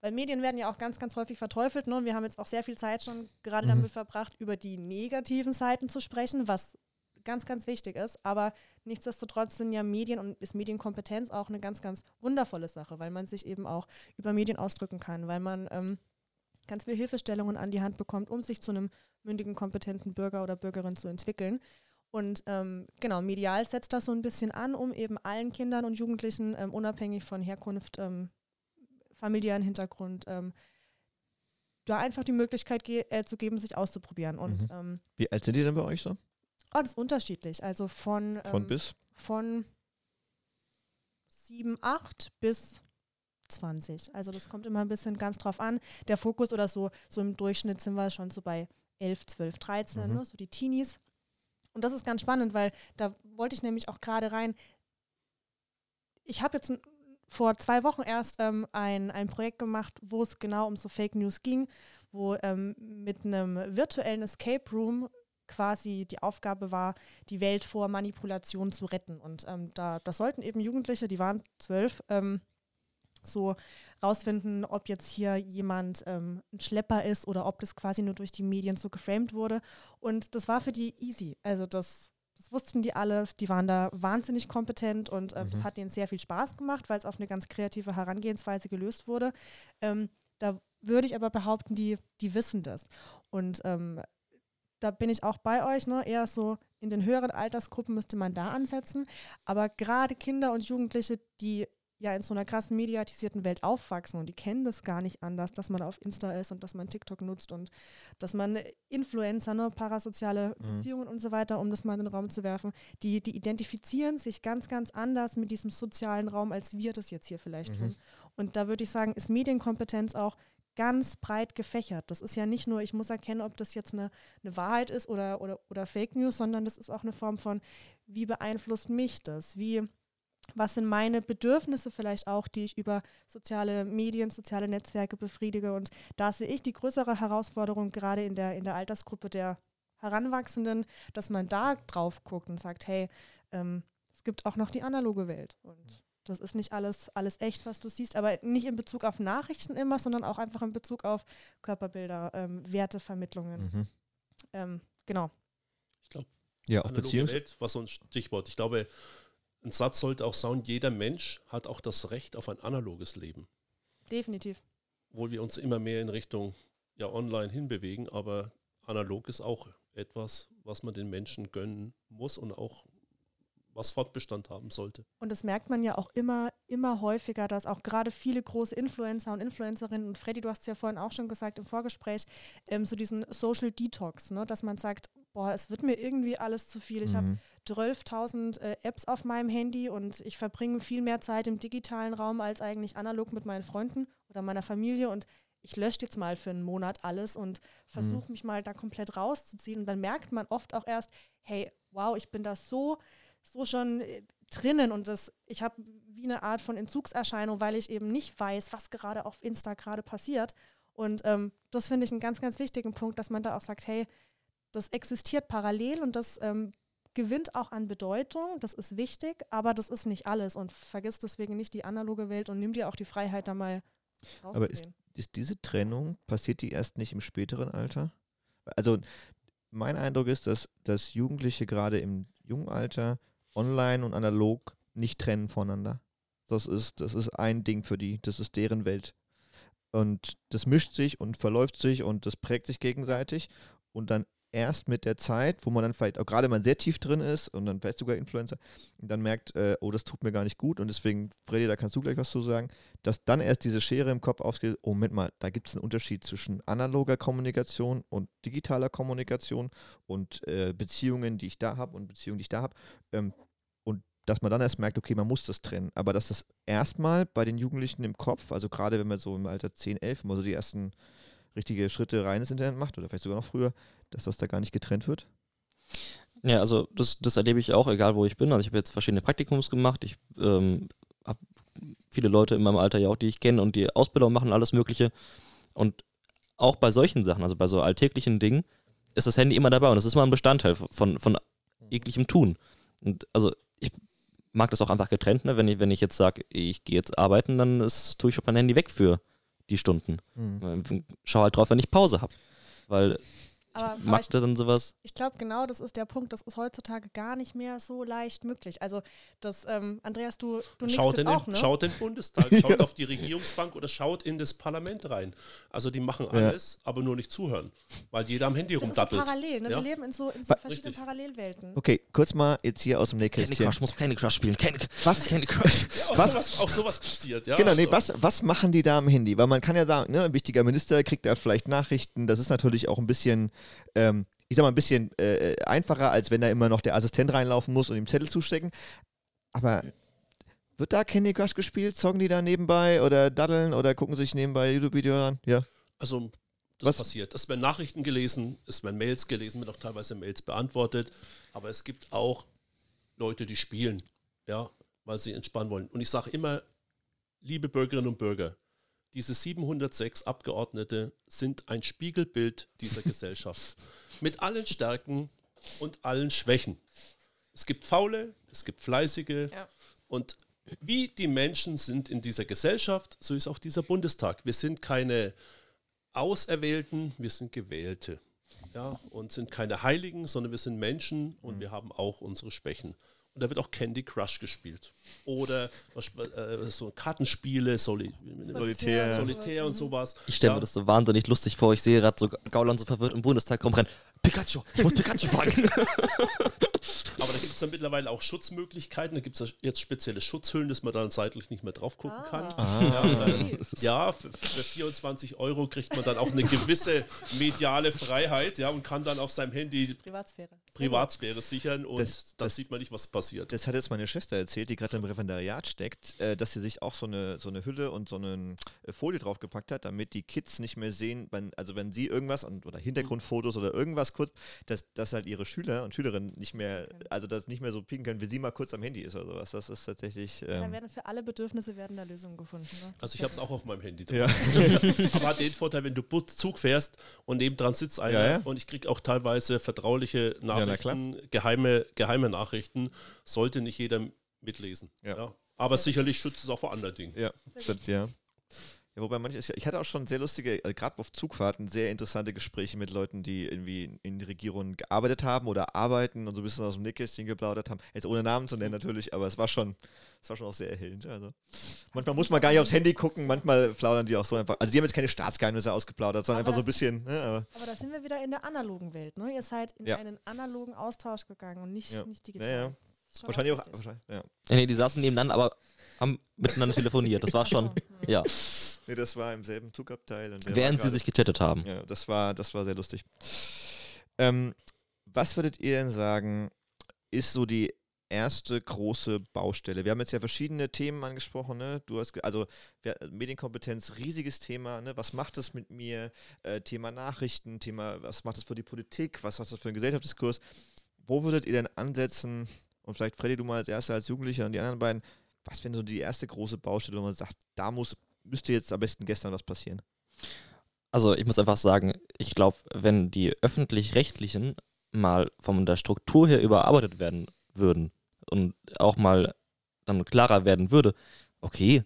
weil Medien werden ja auch ganz, ganz häufig verteufelt. Ne? Und wir haben jetzt auch sehr viel Zeit schon gerade Mhm. damit verbracht, über die negativen Seiten zu sprechen, was ganz, ganz wichtig ist. Aber nichtsdestotrotz sind ja Medien und ist Medienkompetenz auch eine ganz, ganz wundervolle Sache, weil man sich eben auch über Medien ausdrücken kann, weil man ähm, ganz viele Hilfestellungen an die Hand bekommt, um sich zu einem mündigen, kompetenten Bürger oder Bürgerin zu entwickeln. Und ähm, genau, medial setzt das so ein bisschen an, um eben allen Kindern und Jugendlichen, ähm, unabhängig von Herkunft, ähm, familiären Hintergrund, ähm, da einfach die Möglichkeit ge äh, zu geben, sich auszuprobieren. Und Mhm. ähm, Wie alt sind die denn bei euch so? oh, das ist unterschiedlich. Also von, Von ähm, bis? von 7, 8 bis 20. Also das kommt immer ein bisschen ganz drauf an. Der Fokus oder so, so im Durchschnitt sind wir schon so bei 11, 12, 13, Mhm. ne, so die Teenies. Und das ist ganz spannend, weil da wollte ich nämlich auch gerade rein. Ich habe jetzt vor zwei Wochen erst ähm, ein, ein Projekt gemacht, wo es genau um so Fake News ging, wo ähm, mit einem virtuellen Escape Room quasi die Aufgabe war, die Welt vor Manipulation zu retten. Und ähm, da das sollten eben Jugendliche, die waren zwölf, ähm, so rausfinden, ob jetzt hier jemand ähm, ein Schlepper ist oder ob das quasi nur durch die Medien so geframed wurde. Und das war für die easy. Also das, das wussten die alles, die waren da wahnsinnig kompetent und das Mhm. hat ihnen sehr viel Spaß gemacht, weil es auf eine ganz kreative Herangehensweise gelöst wurde. Ähm, da würde ich aber behaupten, die, die wissen das. Und ähm, da bin ich auch bei euch, ne? eher so in den höheren Altersgruppen müsste man da ansetzen. Aber gerade Kinder und Jugendliche, die ja in so einer krassen mediatisierten Welt aufwachsen und die kennen das gar nicht anders, dass man auf Insta ist und dass man TikTok nutzt und dass man Influencer, ne, parasoziale Mhm. Beziehungen und so weiter, um das mal in den Raum zu werfen, die, die identifizieren sich ganz, ganz anders mit diesem sozialen Raum, als wir das jetzt hier vielleicht Mhm. tun. Und da würde ich sagen, ist Medienkompetenz auch ganz breit gefächert. Das ist ja nicht nur, ich muss erkennen, ob das jetzt eine, eine Wahrheit ist oder, oder, oder Fake News, sondern das ist auch eine Form von, wie beeinflusst mich das? Wie, was sind meine Bedürfnisse vielleicht auch, die ich über soziale Medien, soziale Netzwerke befriedige? Und da sehe ich die größere Herausforderung gerade in der, in der Altersgruppe der Heranwachsenden, dass man da drauf guckt und sagt, hey, ähm, es gibt auch noch die analoge Welt. Und das ist nicht alles, alles echt, was du siehst, aber nicht in Bezug auf Nachrichten immer, sondern auch einfach in Bezug auf Körperbilder, ähm, Wertevermittlungen. Mhm. Ähm, genau. Ich glaube, Ja, auch analoge Beziehungs... Welt war so ein Stichwort. Ich glaube, ein Satz sollte auch sagen, jeder Mensch hat auch das Recht auf ein analoges Leben. Definitiv. Obwohl wir uns immer mehr in Richtung ja, online hinbewegen, aber analog ist auch etwas, was man den Menschen gönnen muss und auch was Fortbestand haben sollte. Und das merkt man ja auch immer, immer häufiger, dass auch gerade viele große Influencer und Influencerinnen, und Freddy, du hast es ja vorhin auch schon gesagt im Vorgespräch, ähm, so diesen Social Detox, ne, dass man sagt, boah, es wird mir irgendwie alles zu viel. Ich habe Mhm. 12.000 äh, Apps auf meinem Handy und ich verbringe viel mehr Zeit im digitalen Raum als eigentlich analog mit meinen Freunden oder meiner Familie und ich lösche jetzt mal für einen Monat alles und versuche mich mal da komplett rauszuziehen und dann merkt man oft auch erst, hey, wow, ich bin da so, so schon äh, drinnen und das, ich habe wie eine Art von Entzugserscheinung, weil ich eben nicht weiß, was gerade auf Insta gerade passiert und ähm, das finde ich einen ganz, ganz wichtigen Punkt, dass man da auch sagt, hey, das existiert parallel und das ähm, gewinnt auch an Bedeutung, das ist wichtig, aber das ist nicht alles und vergiss deswegen nicht die analoge Welt und nimm dir auch die Freiheit, da mal aber ist, ist diese Trennung, passiert die erst nicht im späteren Alter? Also mein Eindruck ist, dass, dass Jugendliche gerade im jungen Alter online und analog nicht trennen voneinander. Das ist, das ist ein Ding für die, das ist deren Welt. Und das mischt sich und verläuft sich und das prägt sich gegenseitig. Und dann erst mit der Zeit, wo man dann vielleicht auch gerade mal sehr tief drin ist und dann vielleicht sogar Influencer dann merkt, äh, oh, das tut mir gar nicht gut und deswegen, Freddy, da kannst du gleich was zu sagen, dass dann erst diese Schere im Kopf aufgeht, oh, Moment mal, da gibt es einen Unterschied zwischen analoger Kommunikation und digitaler Kommunikation und äh, Beziehungen, die ich da habe und Beziehungen, die ich da habe. Ähm, und dass man dann erst merkt, okay, man muss das trennen. Aber dass das erstmal bei den Jugendlichen im Kopf, also gerade wenn man so im Alter 10, 11, mal so die ersten richtige Schritte rein ins Internet macht oder vielleicht sogar noch früher, dass das da gar nicht getrennt wird? Ja, also das, das erlebe ich auch, egal wo ich bin. Also ich habe jetzt verschiedene Praktikums gemacht. Ich ähm, habe viele Leute in meinem Alter ja auch, die ich kenne und die Ausbildung machen, alles Mögliche. Und auch bei solchen Sachen, also bei so alltäglichen Dingen, ist das Handy immer dabei und das ist immer ein Bestandteil von, von jeglichem Tun. Und also ich mag das auch einfach getrennt, ne? wenn, ich, wenn ich jetzt sage, ich gehe jetzt arbeiten, dann ist, tue ich mein Handy weg für die Stunden. Mhm. Schau halt drauf, wenn ich Pause habe. Weil aber, ich mag dann sowas. Ich glaube, genau das ist der Punkt. Das ist heutzutage gar nicht mehr so leicht möglich. Also, das, ähm, Andreas, du, du schaut in den, auch, ne? Schaut den Bundestag, schaut auf die Regierungsbank oder schaut in das Parlament rein. Also, die machen alles, ja. aber nur nicht zuhören, weil jeder am Handy das rumdattelt. Ist so parallel, ne? Ja? Wir leben in so, in so verschiedenen Richtig. Parallelwelten. Okay, kurz mal jetzt hier aus dem Nähkästchen. Candy Crush, muss Candy Crush spielen. Candy, was? Candy Crush. Ja, auch, was? Sowas, auch sowas passiert, ja. Genau, nee, was, was machen die da am Handy? Weil man kann ja sagen, ne, ein wichtiger Minister kriegt da vielleicht Nachrichten. Das ist natürlich auch ein bisschen ähm, ich sag mal, ein bisschen äh, einfacher, als wenn da immer noch der Assistent reinlaufen muss und ihm Zettel zustecken. Aber wird da Candy Crush gespielt? Zocken die da nebenbei oder daddeln oder gucken sich nebenbei YouTube-Videos an? Ja. Also, das Was? passiert. Es werden Nachrichten gelesen, es werden Mails gelesen, wird auch teilweise Mails beantwortet. Aber es gibt auch Leute, die spielen, ja, weil sie entspannen wollen. Und ich sage immer, liebe Bürgerinnen und Bürger, diese 706 Abgeordnete sind ein Spiegelbild dieser Gesellschaft. Mit allen Stärken und allen Schwächen. Es gibt Faule, es gibt Fleißige. Ja. Und wie die Menschen sind in dieser Gesellschaft, so ist auch dieser Bundestag. Wir sind keine Auserwählten, wir sind Gewählte. Ja, und sind keine Heiligen, sondern wir sind Menschen und mhm. wir haben auch unsere Schwächen. Und da wird auch Candy Crush gespielt. Oder äh, so Kartenspiele, Soli Solitär. Solitär und sowas. Ich stelle ja. mir das so wahnsinnig lustig vor. Ich sehe gerade so Gauland so verwirrt im Bundestag kommen rein. Pikachu, ich muss Pikachu fangen. Aber da gibt es dann mittlerweile auch Schutzmöglichkeiten. Da gibt es jetzt spezielle Schutzhüllen, dass man dann seitlich nicht mehr drauf gucken ah. kann. Ah. Ja, äh, ja für, für, 24 Euro kriegt man dann auch eine gewisse mediale Freiheit ja, und kann dann auf seinem Handy Privatsphäre, Privatsphäre sichern und das, dann das, sieht man nicht, was passiert. Das hat jetzt meine Schwester erzählt, die gerade im Referendariat steckt, äh, dass sie sich auch so eine, so eine Hülle und so eine äh, Folie draufgepackt hat, damit die Kids nicht mehr sehen, wenn, also wenn sie irgendwas und, oder Hintergrundfotos oder irgendwas ganz kurz, dass, dass halt ihre Schüler und Schülerinnen nicht mehr, also das nicht mehr so pieken können, wie sie mal kurz am Handy ist oder sowas. Das ist tatsächlich. Ähm da werden für alle Bedürfnisse werden da Lösungen gefunden. Ne? Also ich habe es auch auf meinem Handy drin. Ja. Aber hat den Vorteil, wenn du Zug fährst und nebendran sitzt einer ja, ja. und ich kriege auch teilweise vertrauliche Nachrichten, geheime, geheime Nachrichten, sollte nicht jeder mitlesen. Ja. Aber sicherlich schützt es auch vor anderen Dingen. Ja, das, ja. Ja, wobei manche, ich hatte auch schon sehr lustige, also gerade auf Zugfahrten, sehr interessante Gespräche mit Leuten, die irgendwie in, in Regierungen gearbeitet haben oder arbeiten und so ein bisschen aus dem Nickkästchen geplaudert haben. Jetzt ohne Namen zu nennen natürlich, aber es war schon, es war schon auch sehr erhellend. Also manchmal muss man gar nicht aufs Handy gucken, manchmal plaudern die auch so einfach. Also die haben jetzt keine Staatsgeheimnisse ausgeplaudert, sondern aber einfach so ein bisschen. Ne, aber, aber da sind wir wieder in der analogen Welt. Ne? Ihr seid in ja. einen analogen Austausch gegangen und nicht, ja. nicht digital. Ja, ja. Wahrscheinlich auch. Wahrscheinlich, ja. Nee, die saßen nebeneinander, aber haben miteinander telefoniert. Das war schon, ja. Nee, das war im selben Zugabteil. Während sie sich gechattet haben. Ja, das war, das war sehr lustig. Ähm, was würdet ihr denn sagen, ist so die erste große Baustelle? Wir haben jetzt ja verschiedene Themen angesprochen. Ne? Du hast also Medienkompetenz, riesiges Thema. Ne? Was macht das mit mir? Äh, Thema Nachrichten, Thema, was macht das für die Politik? Was hat das für einen Gesellschaftsdiskurs? Wo würdet ihr denn ansetzen? Und vielleicht Freddy, du mal als Erster, als Jugendlicher und die anderen beiden. Was wäre so die erste große Baustelle, wo man sagt, da muss müsste jetzt am besten gestern was passieren? Also ich muss einfach sagen, ich glaube, wenn die öffentlich-rechtlichen mal von der Struktur her überarbeitet werden würden und auch mal dann klarer werden würde, okay,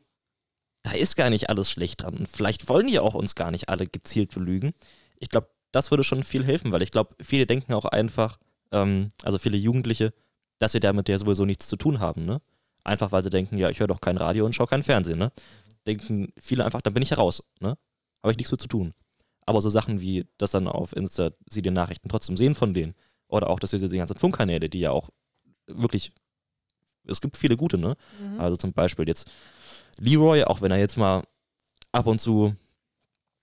da ist gar nicht alles schlecht dran. Und vielleicht wollen die auch uns gar nicht alle gezielt belügen. Ich glaube, das würde schon viel helfen, weil ich glaube, viele denken auch einfach, ähm, also viele Jugendliche, dass sie damit ja sowieso nichts zu tun haben, ne? Einfach weil sie denken, ja, ich höre doch kein Radio und schaue kein Fernsehen, ne? Denken viele einfach, dann bin ich ja raus, ne? Habe ich nichts mit zu tun. Aber so Sachen wie, dass dann auf Insta sie die Nachrichten trotzdem sehen von denen. Oder auch, dass sie diese ganzen Funkkanäle, die ja auch wirklich, es gibt viele gute, ne? Mhm. Also zum Beispiel jetzt Leroy, auch wenn er jetzt mal ab und zu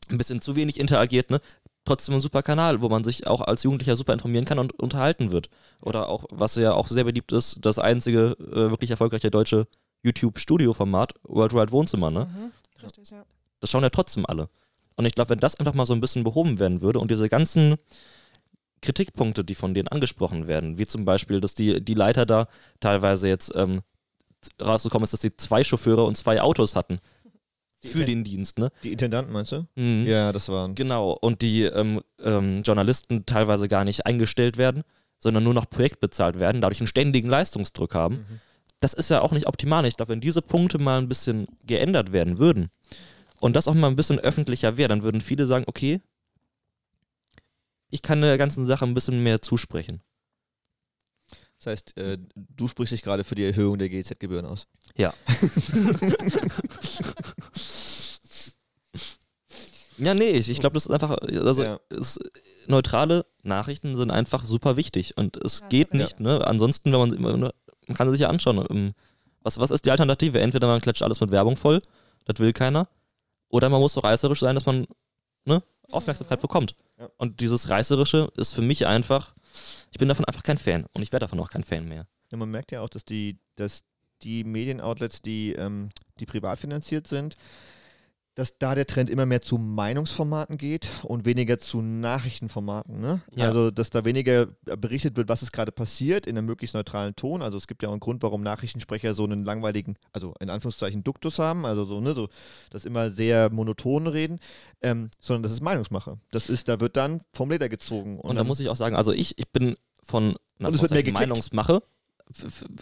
ein bisschen zu wenig interagiert, ne? Trotzdem ein super Kanal, wo man sich auch als Jugendlicher super informieren kann und unterhalten wird. Oder auch, was ja auch sehr beliebt ist, das einzige äh, wirklich erfolgreiche deutsche YouTube-Studio-Format, World Wide Wohnzimmer, ne? Mhm. Richtig, ja. Das schauen ja trotzdem alle. Und ich glaube, wenn das einfach mal so ein bisschen behoben werden würde und diese ganzen Kritikpunkte, die von denen angesprochen werden, wie zum Beispiel, dass die, die Leiter da teilweise jetzt ähm, rausgekommen ist, dass sie zwei Chauffeure und zwei Autos hatten für Inten- den Dienst, ne? Die Intendanten meinst du? Mhm. Ja, das waren. Genau, und die ähm, ähm, Journalisten teilweise gar nicht eingestellt werden, sondern nur noch projektbezahlt werden, dadurch einen ständigen Leistungsdruck haben. Mhm. Das ist ja auch nicht optimal. Ich glaube, wenn diese Punkte mal ein bisschen geändert werden würden und das auch mal ein bisschen öffentlicher wäre, dann würden viele sagen, okay, ich kann der ganzen Sache ein bisschen mehr zusprechen. Das heißt, äh, du sprichst dich gerade für die Erhöhung der GZ-Gebühren aus. Ja. Ja, nee, ich, ich glaube, das ist einfach, also Ja. es, neutrale Nachrichten sind einfach super wichtig und es Ja, geht nicht, ne? Ansonsten, wenn man, immer- man kann sich ja anschauen, ähm, was, was ist die Alternative? Entweder man klatscht alles mit Werbung voll, das will keiner, oder man muss so reißerisch sein, dass man ne, Aufmerksamkeit bekommt. Ja. Und dieses Reißerische ist für mich einfach, ich bin davon einfach kein Fan und ich werde davon auch kein Fan mehr. Ja, man merkt ja auch, dass die, dass die Medienoutlets, die, ähm, die privat finanziert sind, dass da der Trend immer mehr zu Meinungsformaten geht und weniger zu Nachrichtenformaten. Ne? Ja. Also, dass da weniger berichtet wird, was ist gerade passiert, in einem möglichst neutralen Ton. Also, es gibt ja auch einen Grund, warum Nachrichtensprecher so einen langweiligen, also in Anführungszeichen Duktus haben, also so, ne, so, das immer sehr monoton reden, ähm, sondern das ist Meinungsmache. Das ist, da wird dann vom Leder gezogen. Und, da dann- muss ich auch sagen, also ich, ich bin von Und es wird mehr Anführungszeichen geklickt. Meinungsmache.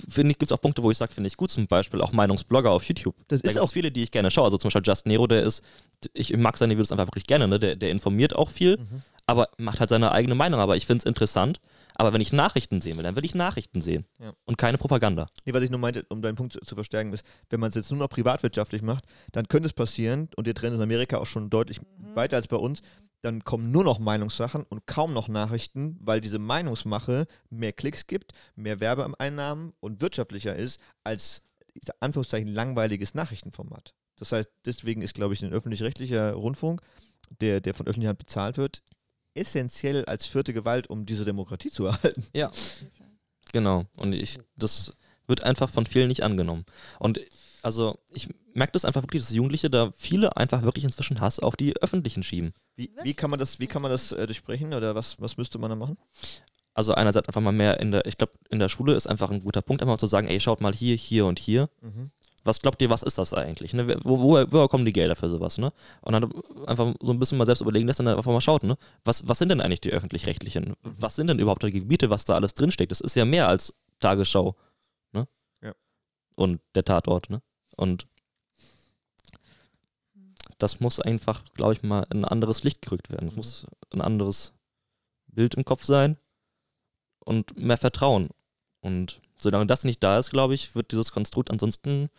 Finde ich, gibt es auch Punkte, wo ich sage, finde ich gut, zum Beispiel auch Meinungsblogger auf YouTube. Das da ist auch- viele, die ich gerne schaue. Also zum Beispiel Just Nero, der ist, ich mag seine Videos einfach wirklich gerne, ne? der, der informiert auch viel, Mhm. aber macht halt seine eigene Meinung. Aber ich finde es interessant. Aber wenn ich Nachrichten sehen will, dann will ich Nachrichten sehen Ja. und keine Propaganda. Nee, was ich nur meinte, um deinen Punkt zu, zu verstärken, ist, wenn man es jetzt nur noch privatwirtschaftlich macht, dann könnte es passieren, und der Trend ist in Amerika auch schon deutlich weiter als bei uns, dann kommen nur noch Meinungssachen und kaum noch Nachrichten, weil diese Meinungsmache mehr Klicks gibt, mehr Werbeeinnahmen und wirtschaftlicher ist als Anführungszeichen langweiliges Nachrichtenformat. Das heißt, deswegen ist, glaube ich, ein öffentlich-rechtlicher Rundfunk, der, der von öffentlicher Hand bezahlt wird, essentiell als vierte Gewalt, um diese Demokratie zu erhalten. Ja, genau. Und ich, das wird einfach von vielen nicht angenommen. Und also ich merke das einfach wirklich, dass Jugendliche da viele einfach wirklich inzwischen Hass auf die Öffentlichen schieben. Wie, wie kann man das, wie kann man das äh, durchbrechen oder was, was müsste man da machen? Also einerseits einfach mal mehr in der, ich glaube, in der Schule ist einfach ein guter Punkt, einmal zu sagen, ey, schaut mal hier, hier und hier. Was glaubt ihr, was ist das eigentlich? Ne? Wo, woher, woher kommen die Gelder für sowas? Ne? Und dann einfach so ein bisschen mal selbst überlegen, dass dann einfach mal schaut, ne? was, was sind denn eigentlich die öffentlich-rechtlichen? Was sind denn überhaupt die Gebiete, was da alles drinsteckt? Das ist ja mehr als Tagesschau. Ne? Ja. Und der Tatort. Ne? Und das muss einfach, glaube ich, mal in ein anderes Licht gerückt werden. Es Mhm. muss ein anderes Bild im Kopf sein und mehr Vertrauen. Und solange das nicht da ist, glaube ich, wird dieses Konstrukt ansonsten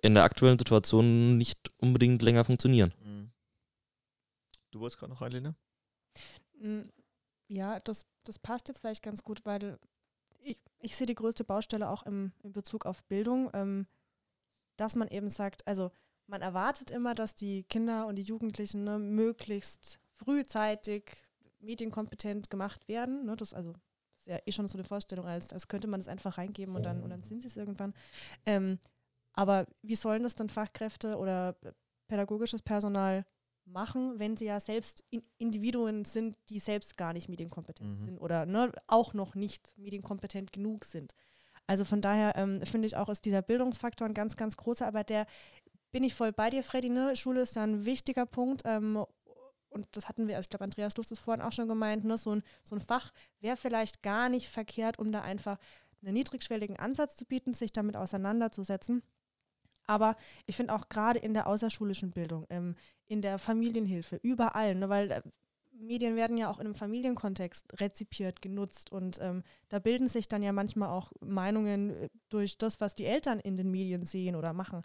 in der aktuellen Situation nicht unbedingt länger funktionieren. Du wolltest gerade noch? Mm, Ja, das, das passt jetzt vielleicht ganz gut, weil ich, ich sehe die größte Baustelle auch im, in Bezug auf Bildung, ähm, dass man eben sagt, also man erwartet immer, dass die Kinder und die Jugendlichen ne, möglichst frühzeitig medienkompetent gemacht werden. Ne, das also ist ja eh schon so eine Vorstellung, als, als könnte man das einfach reingeben und dann, und dann sind sie es irgendwann. Ähm, aber wie sollen das dann Fachkräfte oder pädagogisches Personal machen, wenn sie ja selbst in Individuen sind, die selbst gar nicht medienkompetent Mhm. sind oder ne, auch noch nicht medienkompetent genug sind. Also von daher ähm, finde ich auch, ist dieser Bildungsfaktor ein ganz, ganz großer, aber der bin ich voll bei dir, Freddy. Ne? Schule ist da ein wichtiger Punkt. Ähm, und das hatten wir, also ich glaube, Andreas, du hast es vorhin auch schon gemeint, ne, so, ein, so ein Fach wäre vielleicht gar nicht verkehrt, um da einfach einen niedrigschwelligen Ansatz zu bieten, sich damit auseinanderzusetzen. Aber ich finde auch gerade in der außerschulischen Bildung, ähm, in der Familienhilfe, überall, ne, weil äh, Medien werden ja auch in einem Familienkontext rezipiert, genutzt und ähm, da bilden sich dann ja manchmal auch Meinungen äh, durch das, was die Eltern in den Medien sehen oder machen.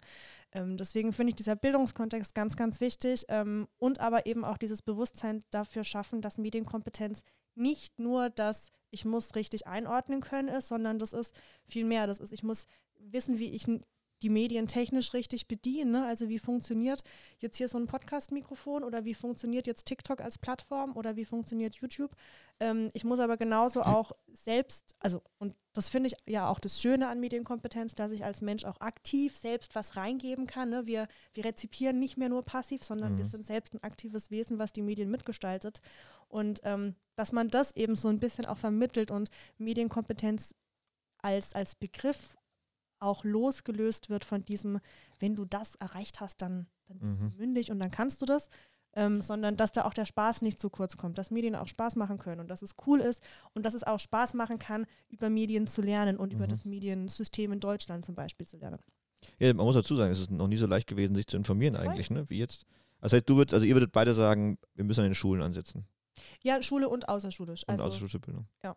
Ähm, deswegen finde ich dieser Bildungskontext ganz, ganz wichtig ähm, und aber eben auch dieses Bewusstsein dafür schaffen, dass Medienkompetenz nicht nur das, ich muss richtig einordnen können ist, sondern das ist viel mehr. Das ist, ich muss wissen, wie ich die Medien technisch richtig bedienen. Ne? Also wie funktioniert jetzt hier so ein Podcast-Mikrofon oder wie funktioniert jetzt TikTok als Plattform oder wie funktioniert YouTube. Ähm, ich muss aber genauso auch selbst, also und das finde ich ja auch das Schöne an Medienkompetenz, dass ich als Mensch auch aktiv selbst was reingeben kann. Ne? Wir, wir rezipieren nicht mehr nur passiv, sondern mhm. wir sind selbst ein aktives Wesen, was die Medien mitgestaltet. Und ähm, dass man das eben so ein bisschen auch vermittelt und Medienkompetenz als, als Begriff auch losgelöst wird von diesem, wenn du das erreicht hast, dann, dann bist mhm. du mündig und dann kannst du das, ähm, sondern dass da auch der Spaß nicht zu kurz kommt, dass Medien auch Spaß machen können und dass es cool ist und dass es auch Spaß machen kann, über Medien zu lernen und mhm. über das Mediensystem in Deutschland zum Beispiel zu lernen. Ja, man muss dazu sagen, es ist noch nie so leicht gewesen, sich zu informieren Voll. eigentlich, ne? wie jetzt. Das heißt, du würdest, also ihr würdet beide sagen, wir müssen an den Schulen ansetzen. Ja, Schule und außerschulisch. Und also, außerschulische Bildung. Ja.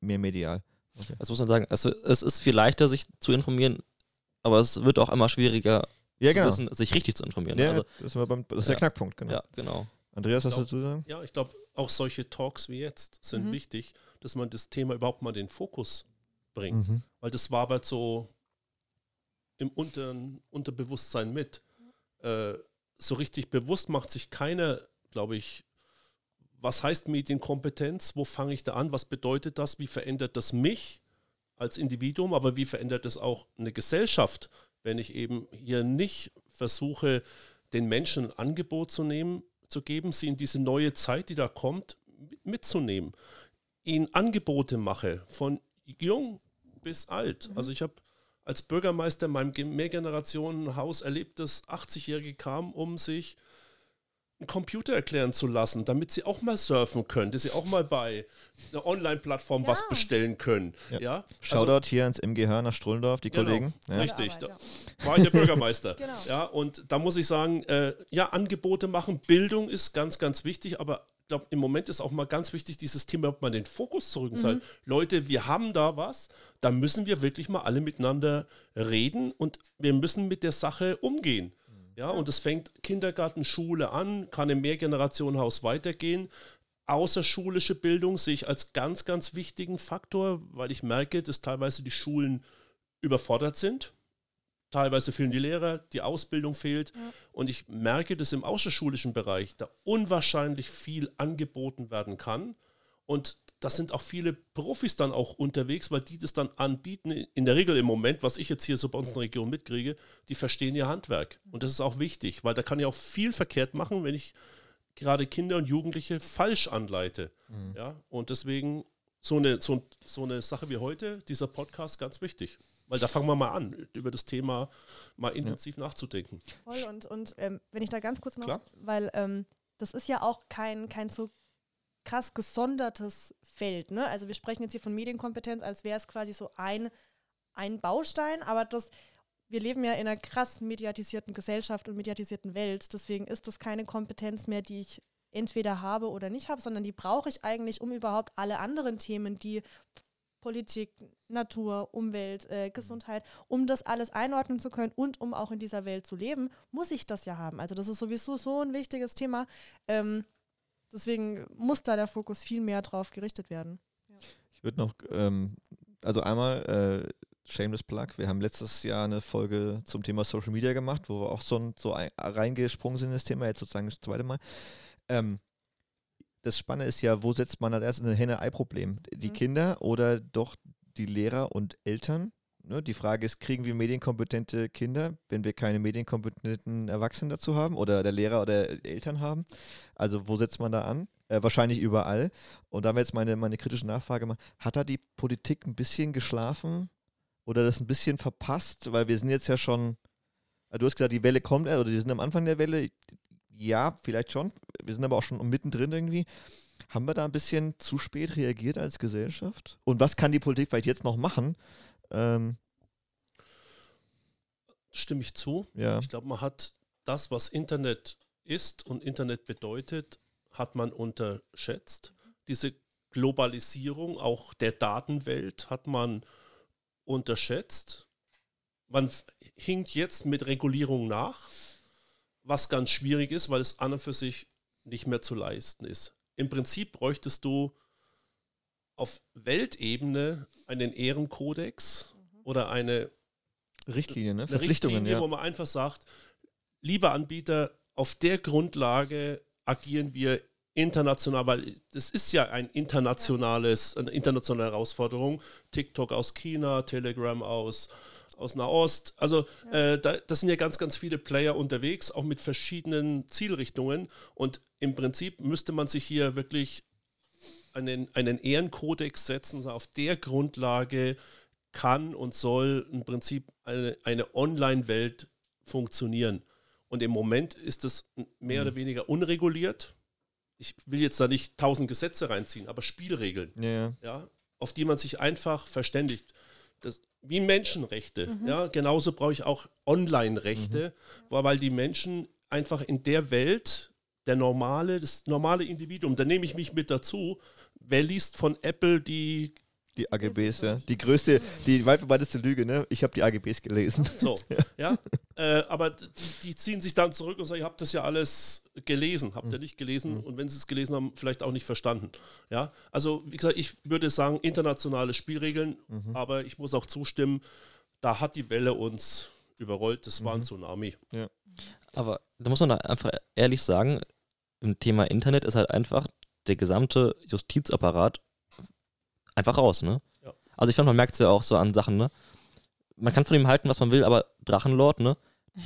Mehr medial. Okay. Das muss man sagen. Also, es ist viel leichter, sich zu informieren, aber es wird auch immer schwieriger, ja, genau. wissen, sich richtig zu informieren. Ja, also, das, ist beim, das ist ja, der Knackpunkt, genau. Ja, genau. Andreas, was dazu sagen? Ja, ich glaube, auch solche Talks wie jetzt sind mhm. wichtig, dass man das Thema überhaupt mal in den Fokus bringt. Mhm. Weil das wabert so im Unter Unterbewusstsein mit. Äh, so richtig bewusst macht sich keiner, glaube ich, was heißt Medienkompetenz? Wo fange ich da an? Was bedeutet das? Wie verändert das mich als Individuum? Aber wie verändert es auch eine Gesellschaft, wenn ich eben hier nicht versuche, den Menschen ein Angebot zu nehmen, zu geben, sie in diese neue Zeit, die da kommt, mitzunehmen, ihnen Angebote mache, von jung bis alt. Mhm. Also ich habe als Bürgermeister in meinem Mehrgenerationenhaus erlebt, dass 80-Jährige kamen, um sich einen Computer erklären zu lassen, damit sie auch mal surfen können, dass sie auch mal bei einer Online-Plattform ja. was bestellen können. Ja. ja? Shoutout also, hier ins MGH nach Strullendorf, die genau, Kollegen. Ja. Richtig, da war ich der Bürgermeister. genau. Ja, und da muss ich sagen, äh, ja, Angebote machen, Bildung ist ganz, ganz wichtig, aber ich glaube, im Moment ist auch mal ganz wichtig, dieses Thema mal den Fokus zurück. Mhm. Leute, wir haben da was, da müssen wir wirklich mal alle miteinander reden und wir müssen mit der Sache umgehen. Ja, und es fängt Kindergarten, Schule an, kann im Mehrgenerationenhaus weitergehen. Außerschulische Bildung sehe ich als ganz, ganz wichtigen Faktor, weil ich merke, dass teilweise die Schulen überfordert sind. Teilweise fehlen die Lehrer, die Ausbildung fehlt. Ja. Und ich merke, dass im außerschulischen Bereich da unwahrscheinlich viel angeboten werden kann. Und das sind auch viele Profis dann auch unterwegs, weil die das dann anbieten. In der Regel im Moment, was ich jetzt hier so bei uns in der Region mitkriege, die verstehen ihr Handwerk. Und das ist auch wichtig, weil da kann ich auch viel verkehrt machen, wenn ich gerade Kinder und Jugendliche falsch anleite. Mhm. Ja, und deswegen so eine, so, so eine Sache wie heute, dieser Podcast, ganz wichtig. Weil da fangen wir mal an, über das Thema mal intensiv ja. nachzudenken. Voll, und, und ähm, wenn ich da ganz kurz noch, Klar. weil ähm, das ist ja auch kein, kein so krass gesondertes Feld. Ne? Also wir sprechen jetzt hier von Medienkompetenz, als wäre es quasi so ein, ein Baustein, aber das, wir leben ja in einer krass mediatisierten Gesellschaft und mediatisierten Welt. Deswegen ist das keine Kompetenz mehr, die ich entweder habe oder nicht habe, sondern die brauche ich eigentlich, um überhaupt alle anderen Themen, die Politik, Natur, Umwelt, äh, Gesundheit, um das alles einordnen zu können und um auch in dieser Welt zu leben, muss ich das ja haben. Also das ist sowieso so ein wichtiges Thema. Ähm, Deswegen muss da der Fokus viel mehr drauf gerichtet werden. Ja. Ich würde noch, ähm, also einmal, äh, Shameless Plug, wir haben letztes Jahr eine Folge zum Thema Social Media gemacht, wo wir auch so, so ein, reingesprungen sind in das Thema, jetzt sozusagen das zweite Mal. Ähm, das Spannende ist ja, wo setzt man als erstes ein Henne-Ei-Problem? Die mhm. Kinder oder doch die Lehrer und Eltern? Ne, die Frage ist, kriegen wir medienkompetente Kinder, wenn wir keine medienkompetenten Erwachsenen dazu haben oder der Lehrer oder Eltern haben? Also wo setzt man da an? Äh, wahrscheinlich überall. Und da wäre jetzt meine, meine kritische Nachfrage hat da die Politik ein bisschen geschlafen oder das ein bisschen verpasst? Weil wir sind jetzt ja schon, äh, du hast gesagt, die Welle kommt, äh, oder wir sind am Anfang der Welle. Ja, vielleicht schon. wir sind aber auch schon mittendrin irgendwie. Haben wir da ein bisschen zu spät reagiert als Gesellschaft? Und was kann die Politik vielleicht jetzt noch machen? Ähm, Stimme ich zu. ja. Ich glaube, man hat das, was Internet ist und Internet bedeutet, hat man unterschätzt. Diese Globalisierung auch der Datenwelt hat man unterschätzt. Man hinkt jetzt mit Regulierung nach, was ganz schwierig ist, weil es an und für sich nicht mehr zu leisten ist. Im Prinzip bräuchtest du auf Weltebene einen Ehrenkodex oder eine Richtlinien, ne? eine Verpflichtungen, Richtlinie, ja. wo man einfach sagt, lieber Anbieter, auf der Grundlage agieren wir international, weil das ist ja ein internationales, eine internationale Herausforderung. TikTok aus China, Telegram aus, aus Nahost. Also äh, da, das sind ja ganz, ganz viele Player unterwegs, auch mit verschiedenen Zielrichtungen. Und im Prinzip müsste man sich hier wirklich einen, einen Ehrenkodex setzen, also auf der Grundlage kann und soll im Prinzip eine, eine Online-Welt funktionieren. Und im Moment ist es mehr oder weniger unreguliert. Ich will jetzt da nicht tausend Gesetze reinziehen, aber Spielregeln, Ja, ja. auf die man sich einfach verständigt. Das, wie Menschenrechte. Ja, genauso brauche ich auch Online-Rechte, weil weil die Menschen einfach in der Welt, der normale, das normale Individuum, da nehme ich mich mit dazu. Wer liest von Apple die Die AGBs, ja. Die größte, die weit weiteste Lüge, ne? Ich habe die AGBs gelesen. So, ja. Äh, aber die, die ziehen sich dann zurück und sagen, ihr habt das ja alles gelesen, habt ihr nicht gelesen und wenn sie es gelesen haben, vielleicht auch nicht verstanden. Ja, also wie gesagt, ich würde sagen, internationale Spielregeln, aber ich muss auch zustimmen, da hat die Welle uns überrollt, das war ein Tsunami. Aber da muss man einfach ehrlich sagen, im Thema Internet ist halt einfach der gesamte Justizapparat einfach raus, ne? Ja. Also ich fand, man merkt es ja auch so an Sachen, ne? Man kann von ihm halten, was man will, aber Drachenlord, ne?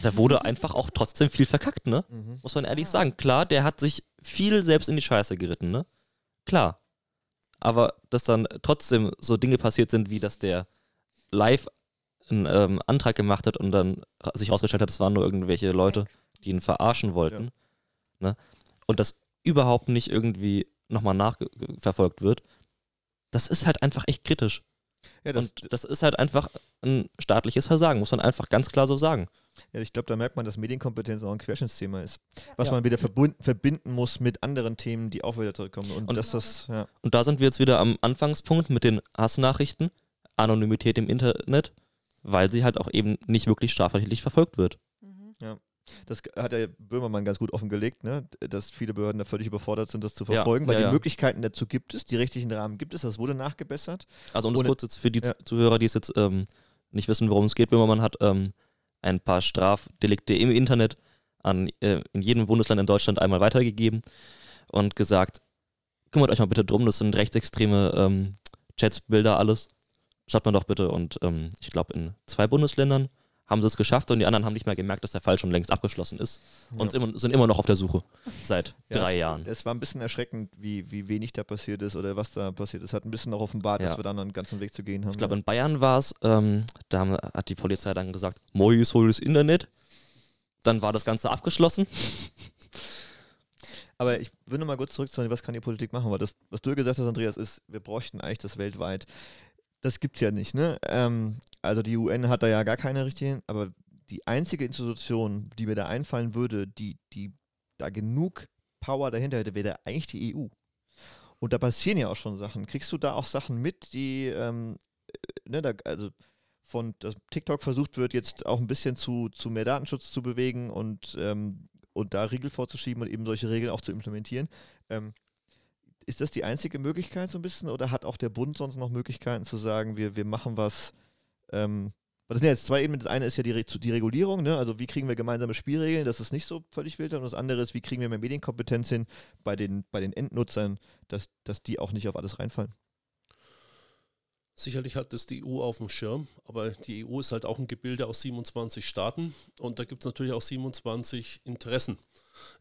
Da wurde einfach auch trotzdem viel verkackt, ne? Mhm. Muss man ehrlich sagen. Klar, der hat sich viel selbst in die Scheiße geritten, ne? Klar. Aber dass dann trotzdem so Dinge passiert sind, wie dass der live einen ähm, Antrag gemacht hat und dann sich herausgestellt hat, es waren nur irgendwelche Leute, die ihn verarschen wollten. Ne? Und das überhaupt nicht irgendwie nochmal nachverfolgt wird. Das ist halt einfach echt kritisch. Ja, das, und das ist halt einfach ein staatliches Versagen, muss man einfach ganz klar so sagen. ja, ich glaube, da merkt man, dass Medienkompetenz auch ein Querschnittsthema ist. Was Ja. man wieder verbinden muss mit anderen Themen, die auch wieder zurückkommen. Und, Und- dass das, ja. Und da sind wir jetzt wieder am Anfangspunkt mit den Hassnachrichten, Anonymität im Internet, weil sie halt auch eben nicht wirklich strafrechtlich verfolgt wird. Mhm. Das hat der Böhmermann ganz gut offengelegt, ne? dass viele Behörden da völlig überfordert sind, das zu Ja, verfolgen, weil ja, die ja. Möglichkeiten dazu gibt es, die rechtlichen Rahmen gibt es, das wurde nachgebessert. Also um das kurz jetzt für die Ja. Zuhörer, die es jetzt ähm, nicht wissen, worum es geht, Böhmermann hat ähm, ein paar Strafdelikte im Internet an äh, in jedem Bundesland in Deutschland einmal weitergegeben und gesagt, kümmert euch mal bitte drum, das sind rechtsextreme ähm, Chats, Bilder, alles. Schaut mal doch bitte. Und ähm, ich glaube, in zwei Bundesländern haben sie es geschafft und die anderen haben nicht mehr gemerkt, dass der Fall schon längst abgeschlossen ist und Ja. sind immer noch auf der Suche seit Ja, drei es, Jahren. Es war ein bisschen erschreckend, wie, wie wenig da passiert ist oder was da passiert ist. Hat ein bisschen noch offenbart, Ja. dass wir da noch einen ganzen Weg zu gehen haben. Ich glaube, in Bayern war es, ähm, da hat die Polizei dann gesagt, Mois hol das Internet. Dann war das Ganze abgeschlossen. Aber ich will noch mal kurz zurück zu was kann die Politik machen, weil das, was du gesagt hast, Andreas, ist, wir bräuchten eigentlich das weltweit. Das gibt's ja nicht, ne? Ähm, also die UN hat da ja gar keine richtigen, aber die einzige Institution, die mir da einfallen würde, die, die da genug Power dahinter hätte, wäre eigentlich die EU. Und da passieren ja auch schon Sachen. Kriegst du da auch Sachen mit, die, ähm, äh, ne, da, also von TikTok versucht wird, jetzt auch ein bisschen zu, zu mehr Datenschutz zu bewegen und, ähm, und da Riegel vorzuschieben und eben solche Regeln auch zu implementieren. Ähm, ist das die einzige Möglichkeit so ein bisschen oder hat auch der Bund sonst noch Möglichkeiten zu sagen, wir, wir machen was? Ähm, das sind ja jetzt zwei Ebenen. Das eine ist ja die, die Regulierung, ne? also wie kriegen wir gemeinsame Spielregeln, dass es nicht so völlig wild ist. Und das andere ist, wie kriegen wir mehr Medienkompetenz hin bei den, bei den Endnutzern, dass, dass die auch nicht auf alles reinfallen. Sicherlich hat das die EU auf dem Schirm, aber die EU ist halt auch ein Gebilde aus 27 Staaten und da gibt es natürlich auch 27 Interessen.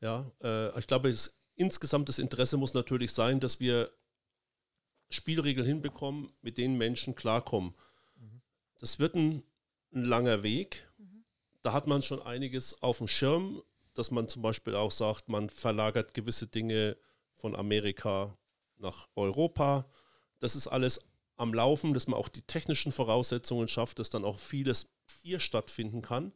Ja, äh, ich glaube, es, insgesamt das Interesse muss natürlich sein, dass wir Spielregeln hinbekommen, mit denen Menschen klarkommen. Das wird ein, ein langer Weg. Da hat man schon einiges auf dem Schirm. dass man zum Beispiel auch sagt, man verlagert gewisse Dinge von Amerika nach Europa. Das ist alles am Laufen, dass man auch die technischen Voraussetzungen schafft, dass dann auch vieles hier stattfinden kann.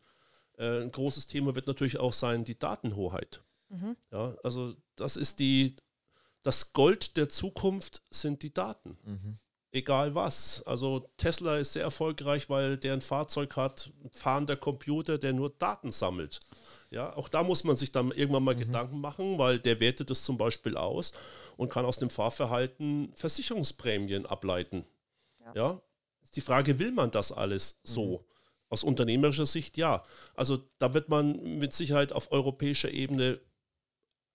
Äh, ein großes Thema wird natürlich auch sein die Datenhoheit. Mhm. Ja, also das ist die, das Gold der Zukunft sind die Daten. Mhm. Egal was. Also Tesla ist sehr erfolgreich, weil der ein Fahrzeug hat, ein fahrender Computer, der nur Daten sammelt. Ja, auch da muss man sich dann irgendwann mal mhm. Gedanken machen, weil der wertet das zum Beispiel aus und kann aus dem Fahrverhalten Versicherungsprämien ableiten. Ja. ja? Ist die Frage, will man das alles so? Mhm. Aus unternehmerischer Sicht ja. Also da wird man mit Sicherheit auf europäischer Ebene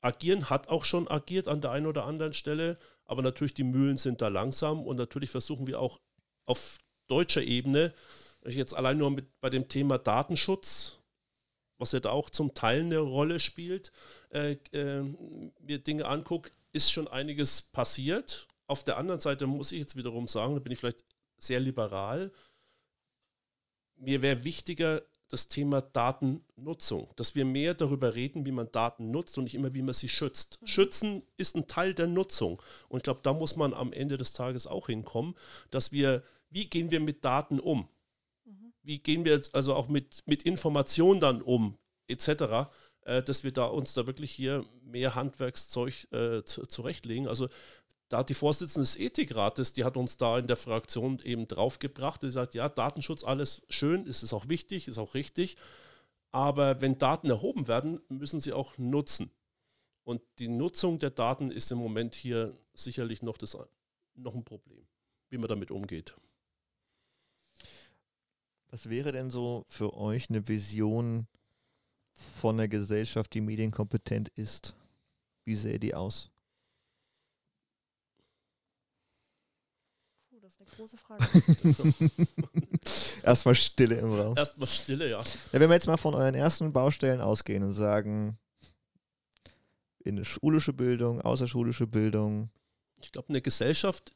agieren, hat auch schon agiert an der einen oder anderen Stelle, aber natürlich die Mühlen sind da langsam und natürlich versuchen wir auch auf deutscher Ebene, jetzt allein nur mit bei dem Thema Datenschutz, was ja da auch zum Teil eine Rolle spielt, äh, äh, mir Dinge angucke, ist schon einiges passiert. Auf der anderen Seite muss ich jetzt wiederum sagen, da bin ich vielleicht sehr liberal. Mir wäre wichtiger, das Thema Datennutzung, dass wir mehr darüber reden, wie man Daten nutzt und nicht immer, wie man sie schützt. Mhm. Schützen ist ein Teil der Nutzung. Und ich glaube, da muss man am Ende des Tages auch hinkommen, dass wir, wie gehen wir mit Daten um? Mhm. Wie gehen wir jetzt also auch mit, mit Informationen dann um, etc., äh, dass wir da uns da wirklich hier mehr Handwerkszeug äh, zurechtlegen. Also da hat die Vorsitzende des Ethikrates, die hat uns da in der Fraktion eben draufgebracht und gesagt, ja, Datenschutz, alles schön, ist es auch wichtig, ist auch richtig, aber wenn Daten erhoben werden, müssen sie auch nutzen. Und die Nutzung der Daten ist im Moment hier sicherlich noch, das, noch ein Problem, wie man damit umgeht. Was wäre denn so für euch eine Vision von einer Gesellschaft, die medienkompetent ist? Wie sähe die aus? eine große Frage. Erstmal Stille im Raum. Erstmal Stille, ja. ja. Wenn wir jetzt mal von euren ersten Baustellen ausgehen und sagen, in eine schulische Bildung, außerschulische Bildung. Ich glaube, eine Gesellschaft,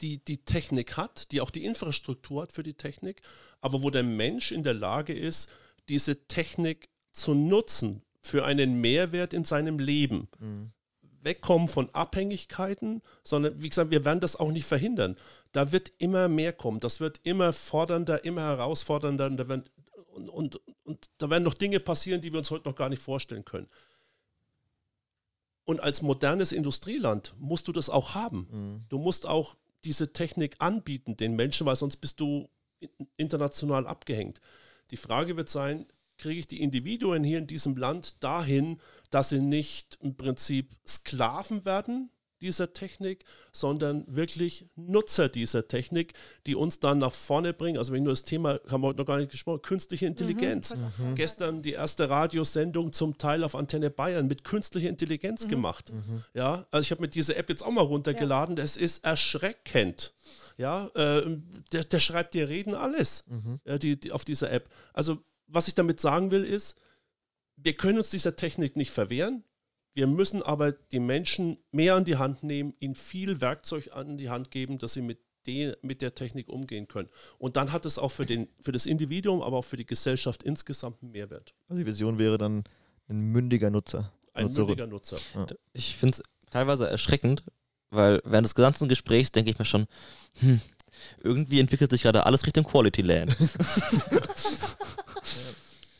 die die Technik hat, die auch die Infrastruktur hat für die Technik, aber wo der Mensch in der Lage ist, diese Technik zu nutzen für einen Mehrwert in seinem Leben. Mhm wegkommen von Abhängigkeiten, sondern wie gesagt, wir werden das auch nicht verhindern. Da wird immer mehr kommen. Das wird immer fordernder, immer herausfordernder. Und da werden, und, und, und da werden noch Dinge passieren, die wir uns heute noch gar nicht vorstellen können. Und als modernes Industrieland musst du das auch haben. Mhm. Du musst auch diese Technik anbieten den Menschen, weil sonst bist du international abgehängt. Die Frage wird sein, kriege ich die Individuen hier in diesem Land dahin, dass sie nicht im Prinzip Sklaven werden dieser Technik, sondern wirklich Nutzer dieser Technik, die uns dann nach vorne bringen. Also wenn nur das Thema, haben wir heute noch gar nicht gesprochen, künstliche Intelligenz. Mhm. mhm. Gestern die erste Radiosendung zum Teil auf Antenne Bayern mit künstlicher Intelligenz mhm. gemacht. Mhm. Ja, also ich habe mir diese App jetzt auch mal runtergeladen. Ja. Das ist erschreckend. Ja, äh, der, der, schreibt dir Reden alles mhm. äh, die, die, auf dieser App. Also was ich damit sagen will ist, wir können uns dieser Technik nicht verwehren. Wir müssen aber die Menschen mehr an die Hand nehmen, ihnen viel Werkzeug an die Hand geben, dass sie mit, den, mit der Technik umgehen können. Und dann hat es auch für, den, für das Individuum, aber auch für die Gesellschaft insgesamt einen Mehrwert. Also die Vision wäre dann ein mündiger Nutzer. Ein Nutzerin. mündiger Nutzer. Ja. Ich finde es teilweise erschreckend, weil während des gesamten Gesprächs denke ich mir schon, hm, irgendwie entwickelt sich gerade alles Richtung Quality Land.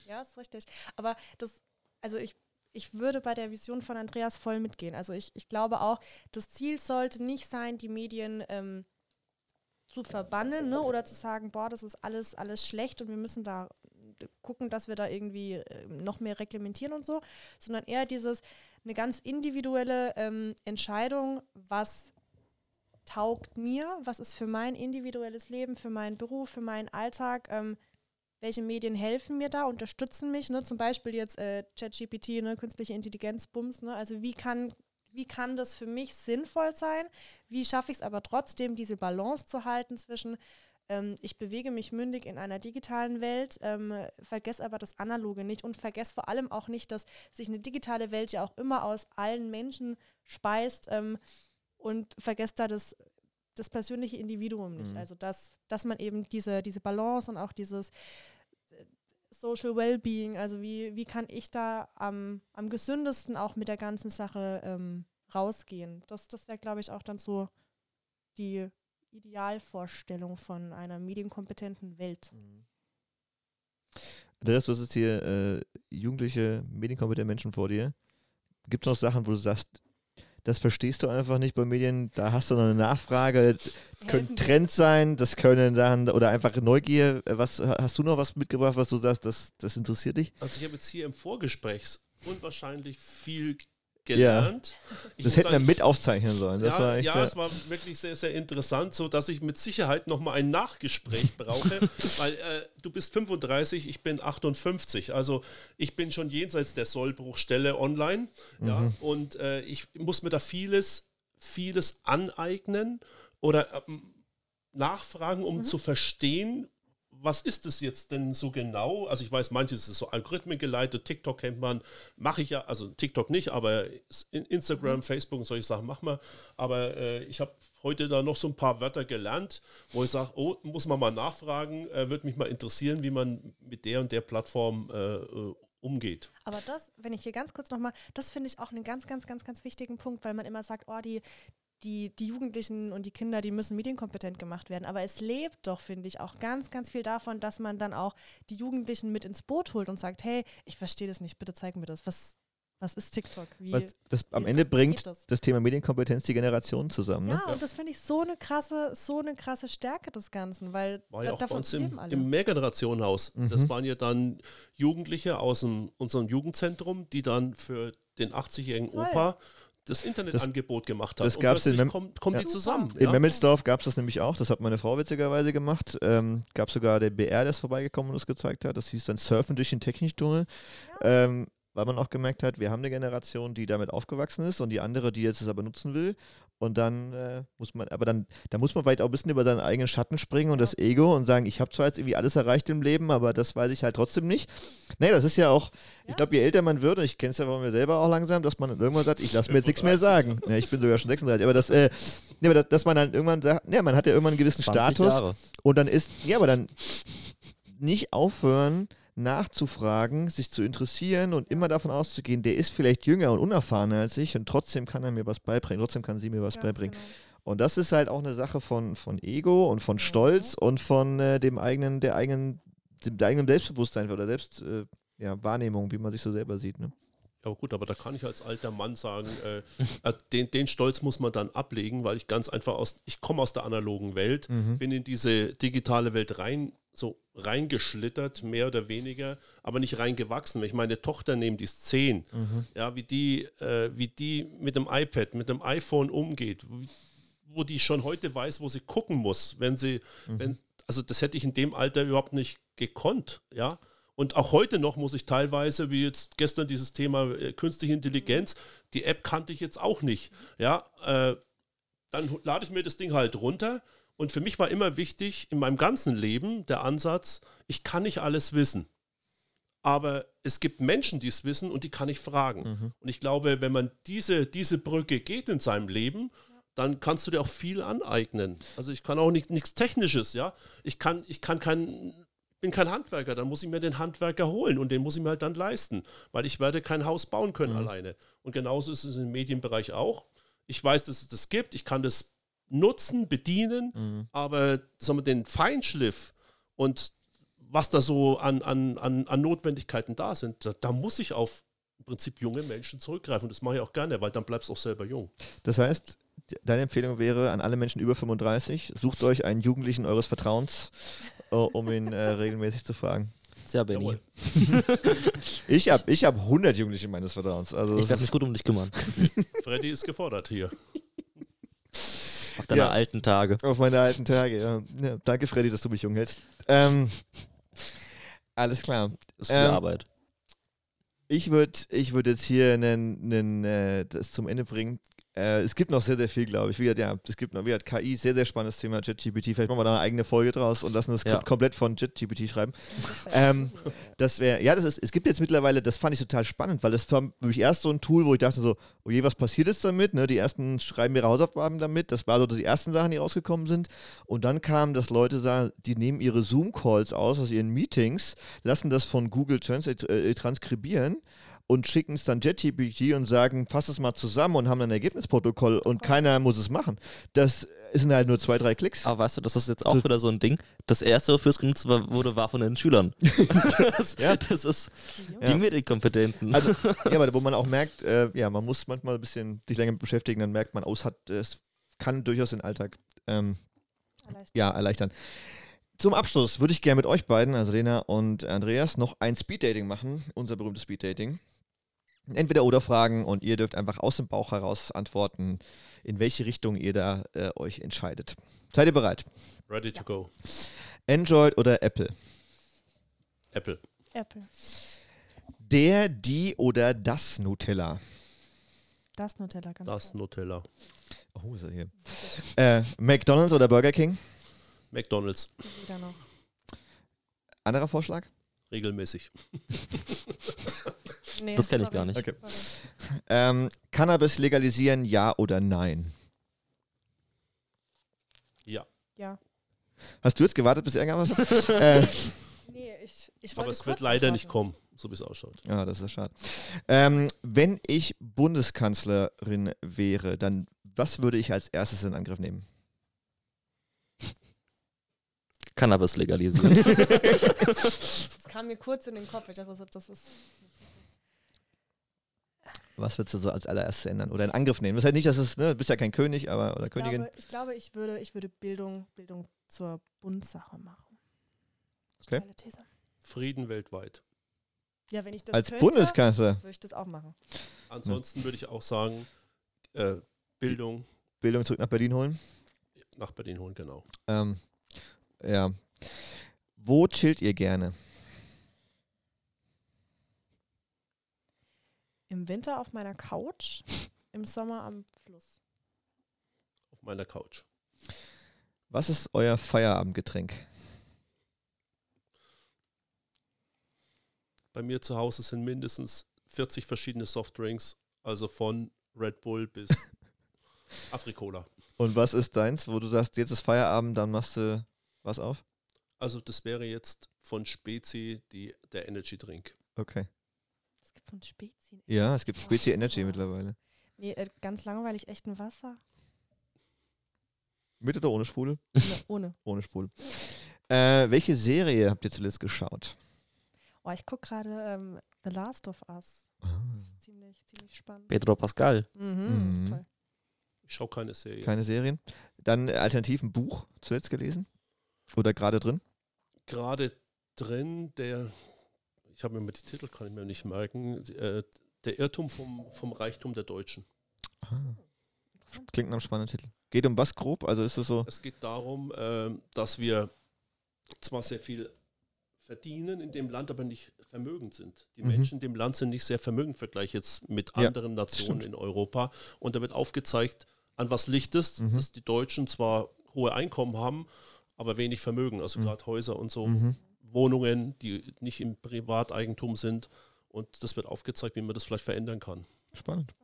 ja, ist richtig. Aber das, also ich, ich würde bei der Vision von Andreas voll mitgehen. Also ich, ich glaube auch, das Ziel sollte nicht sein, die Medien ähm, zu verbannen ne? oder zu sagen, boah, das ist alles, alles schlecht und wir müssen da gucken, dass wir da irgendwie äh, noch mehr reglementieren und so, sondern eher dieses, eine ganz individuelle ähm, Entscheidung, was taugt mir, was ist für mein individuelles Leben, für meinen Beruf, für meinen Alltag, ähm, welche Medien helfen mir da, unterstützen mich, ne? zum Beispiel jetzt äh, ChatGPT, ne? künstliche Intelligenz, Bums, ne? also wie kann, wie kann das für mich sinnvoll sein, wie schaffe ich es aber trotzdem, diese Balance zu halten zwischen, ähm, ich bewege mich mündig in einer digitalen Welt, ähm, vergesse aber das Analoge nicht und vergesse vor allem auch nicht, dass sich eine digitale Welt ja auch immer aus allen Menschen speist ähm, und vergesst da das das persönliche Individuum nicht. Mhm. Also dass, dass man eben diese, diese Balance und auch dieses Social Wellbeing, also wie, wie kann ich da am, am gesündesten auch mit der ganzen Sache ähm, rausgehen. Das, das wäre, glaube ich, auch dann so die Idealvorstellung von einer medienkompetenten Welt. Mhm. Andreas, du hast hier äh, jugendliche, medienkompetente Menschen vor dir. Gibt es noch Sachen, wo du sagst, das verstehst du einfach nicht bei Medien, da hast du noch eine Nachfrage, können Trends sein, das können dann, oder einfach Neugier. Was hast du noch was mitgebracht, was du sagst, das, das interessiert dich? Also ich habe jetzt hier im Vorgespräch unwahrscheinlich viel gelernt. Ja. Das hätten wir mit aufzeichnen sollen. Das ja, war echt, ja, es war wirklich sehr, sehr interessant, so dass ich mit Sicherheit nochmal ein Nachgespräch brauche, weil äh, du bist 35, ich bin 58, also ich bin schon jenseits der Sollbruchstelle online, mhm. ja, und äh, ich muss mir da vieles, vieles aneignen oder ähm, nachfragen, um mhm. zu verstehen, was ist es jetzt denn so genau? Also ich weiß, manches ist so Algorithmen geleitet, TikTok kennt man, mache ich ja, also TikTok nicht, aber Instagram, mhm. Facebook und solche Sachen machen wir. Aber äh, ich habe heute da noch so ein paar Wörter gelernt, wo ich sage, oh, muss man mal nachfragen, äh, würde mich mal interessieren, wie man mit der und der Plattform äh, äh umgeht. Aber das, wenn ich hier ganz kurz nochmal, das finde ich auch einen ganz, ganz, ganz, ganz wichtigen Punkt, weil man immer sagt, oh, die, die, die Jugendlichen und die Kinder, die müssen medienkompetent gemacht werden. Aber es lebt doch, finde ich, auch ganz, ganz viel davon, dass man dann auch die Jugendlichen mit ins Boot holt und sagt, hey, ich verstehe das nicht, bitte zeig mir das. Was, was ist TikTok? Wie, was, das, am Ende bringt das? das? Thema Medienkompetenz die Generationen zusammen. Ne? Ja, und das finde ich so eine krasse, so eine krasse Stärke des Ganzen, weil war ja auch bei uns im, im Mehrgenerationenhaus. Mhm. Das waren ja dann Jugendliche aus dem, unserem Jugendzentrum, die dann für den 80-jährigen Opa das Internetangebot gemacht hat. Das gab es in Mem kommt, kommt ja. die zusammen. In ja? Memmelsdorf gab es das nämlich auch, das hat meine Frau witzigerweise gemacht. Ähm, gab sogar der BR, der ist vorbeigekommen und das gezeigt hat. Das hieß dann Surfen durch den Techniktunnel. Ja. Ähm, weil man auch gemerkt hat, wir haben eine Generation, die damit aufgewachsen ist und die andere, die jetzt es aber nutzen will. Und dann äh, muss man, aber dann, da muss man vielleicht auch ein bisschen über seinen eigenen Schatten springen und das Ego und sagen, ich habe zwar jetzt irgendwie alles erreicht im Leben, aber das weiß ich halt trotzdem nicht. Nee, das ist ja auch, ja. ich glaube, je älter man wird, und ich kenne es ja von mir selber auch langsam, dass man irgendwann sagt, ich lasse mir jetzt nichts mehr sagen. Ja, ich bin sogar schon 36, aber das, äh, nee, aber das, dass man dann irgendwann sagt, ja, man hat ja irgendwann einen gewissen Status Jahre. und dann ist, ja, aber dann nicht aufhören, nachzufragen, sich zu interessieren und immer davon auszugehen, der ist vielleicht jünger und unerfahrener als ich und trotzdem kann er mir was beibringen, trotzdem kann sie mir was Ganz beibringen. Genau. Und das ist halt auch eine Sache von, von Ego und von Stolz und von äh, dem eigenen, der eigenen, dem, der eigenen Selbstbewusstsein oder Selbstwahrnehmung, äh, ja, Wahrnehmung, wie man sich so selber sieht. Ne? Ja gut, aber da kann ich als alter Mann sagen, äh, äh, den, den Stolz muss man dann ablegen, weil ich ganz einfach aus, ich komme aus der analogen Welt, mhm. bin in diese digitale Welt rein, so reingeschlittert, mehr oder weniger, aber nicht reingewachsen. Wenn ich meine Tochter nehme, die ist zehn, mhm. ja, wie die, äh, wie die mit dem iPad, mit dem iPhone umgeht, wo, wo die schon heute weiß, wo sie gucken muss, wenn sie, mhm. wenn, also das hätte ich in dem Alter überhaupt nicht gekonnt, ja. Und auch heute noch muss ich teilweise, wie jetzt gestern dieses Thema äh, künstliche Intelligenz, die App kannte ich jetzt auch nicht. Ja, äh, dann lade ich mir das Ding halt runter. Und für mich war immer wichtig in meinem ganzen Leben der Ansatz, ich kann nicht alles wissen. Aber es gibt Menschen, die es wissen und die kann ich fragen. Mhm. Und ich glaube, wenn man diese, diese Brücke geht in seinem Leben, dann kannst du dir auch viel aneignen. Also ich kann auch nicht, nichts Technisches, ja. Ich kann, ich kann kein bin kein Handwerker, dann muss ich mir den Handwerker holen und den muss ich mir halt dann leisten, weil ich werde kein Haus bauen können mhm. alleine. Und genauso ist es im Medienbereich auch. Ich weiß, dass es das gibt, ich kann das nutzen, bedienen, mhm. aber sagen wir, den Feinschliff und was da so an, an, an, an Notwendigkeiten da sind, da, da muss ich auf im Prinzip junge Menschen zurückgreifen. Und das mache ich auch gerne, weil dann bleibst du auch selber jung. Das heißt, deine Empfehlung wäre an alle Menschen über 35, sucht euch einen Jugendlichen eures Vertrauens, um ihn äh, regelmäßig zu fragen. Sehr Benny. ich habe ich hab 100 Jugendliche meines Vertrauens. Also ich werde mich gut um dich kümmern. Freddy ist gefordert hier. Auf deine ja, alten Tage. Auf meine alten Tage, ja. ja. Danke, Freddy, dass du mich jung hältst. Ähm, alles klar. Das ist viel ähm, Arbeit. Ich würde ich würd jetzt hier einen, einen, äh, das zum Ende bringen. Äh, es gibt noch sehr, sehr viel, glaube ich. Wie gesagt, ja, es gibt noch, wie gesagt, KI, sehr, sehr spannendes Thema, JetGPT. Vielleicht machen wir da eine eigene Folge draus und lassen das Ja. kom- komplett von JetGPT schreiben. Ähm. Das wäre, ja, das ist, es gibt jetzt mittlerweile, das fand ich total spannend, weil das war für mich erst so ein Tool, wo ich dachte so, oh je, was passiert jetzt damit? Ne? Die ersten schreiben ihre Hausaufgaben damit. Das war so die ersten Sachen, die rausgekommen sind. Und dann kam, dass Leute sagen, die nehmen ihre Zoom-Calls aus, aus ihren Meetings, lassen das von Google Translate äh, transkribieren und schicken es dann JetGPT und sagen, fass es mal zusammen und haben dann ein Ergebnisprotokoll und keiner muss es machen. Das sind halt nur zwei, drei Klicks. Aber weißt du, das ist jetzt auch So- wieder so ein Ding. Das erste, wofür es genutzt war- wurde, war von den Schülern. das, Ja. das ist Ja. die Medienkompetenten. Also, ja, aber wo man auch merkt, äh, ja, man muss manchmal ein bisschen sich länger mit beschäftigen, dann merkt man, oh, es hat, es kann durchaus den Alltag ähm, Vielleicht. ja, erleichtern. Zum Abschluss würde ich gerne mit euch beiden, also Lena und Andreas, noch ein Speeddating machen, unser berühmtes Speeddating. Entweder oder Fragen und ihr dürft einfach aus dem Bauch heraus antworten, in welche Richtung ihr da äh, euch entscheidet. Seid ihr bereit? Ready to go. Android oder Apple? Apple. Apple. Der, die oder das Nutella? Das Nutella ganz Das klar. Nutella. Oh, ist er hier. Äh, McDonald's oder Burger King? McDonalds. Wieder noch. Anderer Vorschlag? Regelmäßig. Nee, Das kenn ich gar nicht. Okay. Ähm, Cannabis legalisieren, ja oder nein? Ja. Ja. Hast du jetzt gewartet, bis hat? äh, Nee, ich, ich Aber es wird leider nicht antworten. kommen, so wie es ausschaut. ja, das ist schade. Ähm, wenn ich Bundeskanzlerin wäre, dann was würde ich als erstes in Angriff nehmen? Cannabis legalisiert. Das kam mir kurz in den Kopf. Ich dachte, das ist. Was würdest du so als allererstes ändern? Oder in Angriff nehmen? Das heißt nicht, dass es, ne, du bist ja kein König, aber oder Ich Königin. glaube, ich glaube, ich würde, ich würde Bildung, Bildung zur Bundsache machen. Okay. These. Frieden weltweit. Ja, wenn ich das als könnte, Bundeskanzler. würde ich das auch machen. Ansonsten würde ich auch sagen, äh, Bildung Bildung zurück nach Berlin holen. nach Berlin holen, genau. Ähm, ja. Wo chillt ihr gerne? Im Winter auf meiner Couch, im Sommer am Fluss. Auf meiner Couch. Was ist euer Feierabendgetränk? Bei mir zu Hause sind mindestens 40 verschiedene Softdrinks, also von Red Bull bis Afrikola. Und was ist deins, wo du sagst, jetzt ist Feierabend, dann machst du was auf? Also das wäre jetzt von Spezi die, der Energy Drink. Okay. Von Spezien. Ja, es gibt Spezi Oh. Energy mittlerweile. Nee, äh, ganz langweilig, echt ein Wasser. Mit oder ohne Sprudel? Ohne. ohne. Ohne Sprudel. Äh, welche Serie habt ihr zuletzt geschaut? Oh, ich gucke gerade ähm, The Last of Us. Ah. Das ist ziemlich, ziemlich spannend. Pedro Pascal. Mhm, Mhm. ist toll. Ich schaue keine Serie. Keine Serien. Dann äh, alternativ ein Buch zuletzt gelesen? Oder gerade drin? Gerade drin, der, ich habe mir mal die Titel, kann ich mir nicht merken, äh, der Irrtum vom, vom Reichtum der Deutschen. Ah. Klingt nach einem spannenden Titel. Geht um was grob? Also ist es so. Es geht darum, ähm, dass wir zwar sehr viel verdienen in dem Land, aber nicht vermögend sind. Die Mhm. Menschen in dem Land sind nicht sehr vermögend im Vergleich jetzt mit Ja, anderen Nationen stimmt. in Europa. Und da wird aufgezeigt, an was Licht ist, Mhm. dass die Deutschen zwar hohe Einkommen haben, aber wenig Vermögen, also Mhm. gerade Häuser und so, Mhm. Wohnungen, die nicht im Privateigentum sind. Und das wird aufgezeigt, wie man das vielleicht verändern kann. Spannend.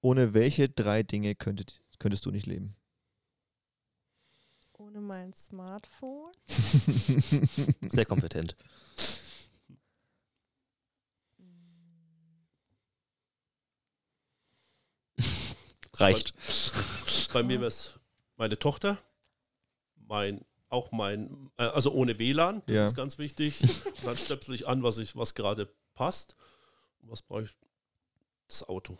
Ohne welche drei Dinge könntet, könntest du nicht leben? Ohne mein Smartphone. Sehr kompetent. Reicht. Bei mir wäre es meine Tochter, mein, auch mein, äh, also ohne WLAN, das Ja. ist ganz wichtig. Dann stöpsel ich an, was ich, was gerade passt. Was brauche ich? Das Auto.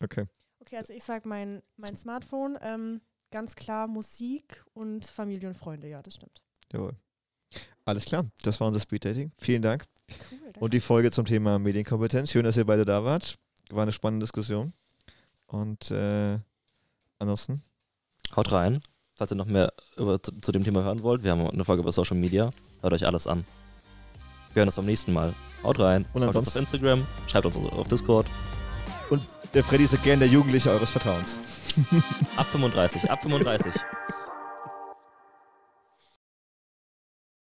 Okay. Okay, also ich sage mein, mein Smartphone, ähm, ganz klar Musik und Familie und Freunde, ja, das stimmt. Jawohl. Alles klar, das war unser Speed Dating. Vielen Dank. Cool, danke. Und die Folge zum Thema Medienkompetenz. Schön, dass ihr beide da wart. War eine spannende Diskussion. Und äh, ansonsten, Haut rein. Falls ihr noch mehr über, zu, zu dem Thema hören wollt, wir haben eine Folge über Social Media. Hört euch alles an. Wir hören uns beim nächsten Mal. Haut rein. Und uns auf Instagram. Schreibt uns auf Discord. Und der Freddy ist gern der Jugendliche eures Vertrauens. Ab 35, ab 35.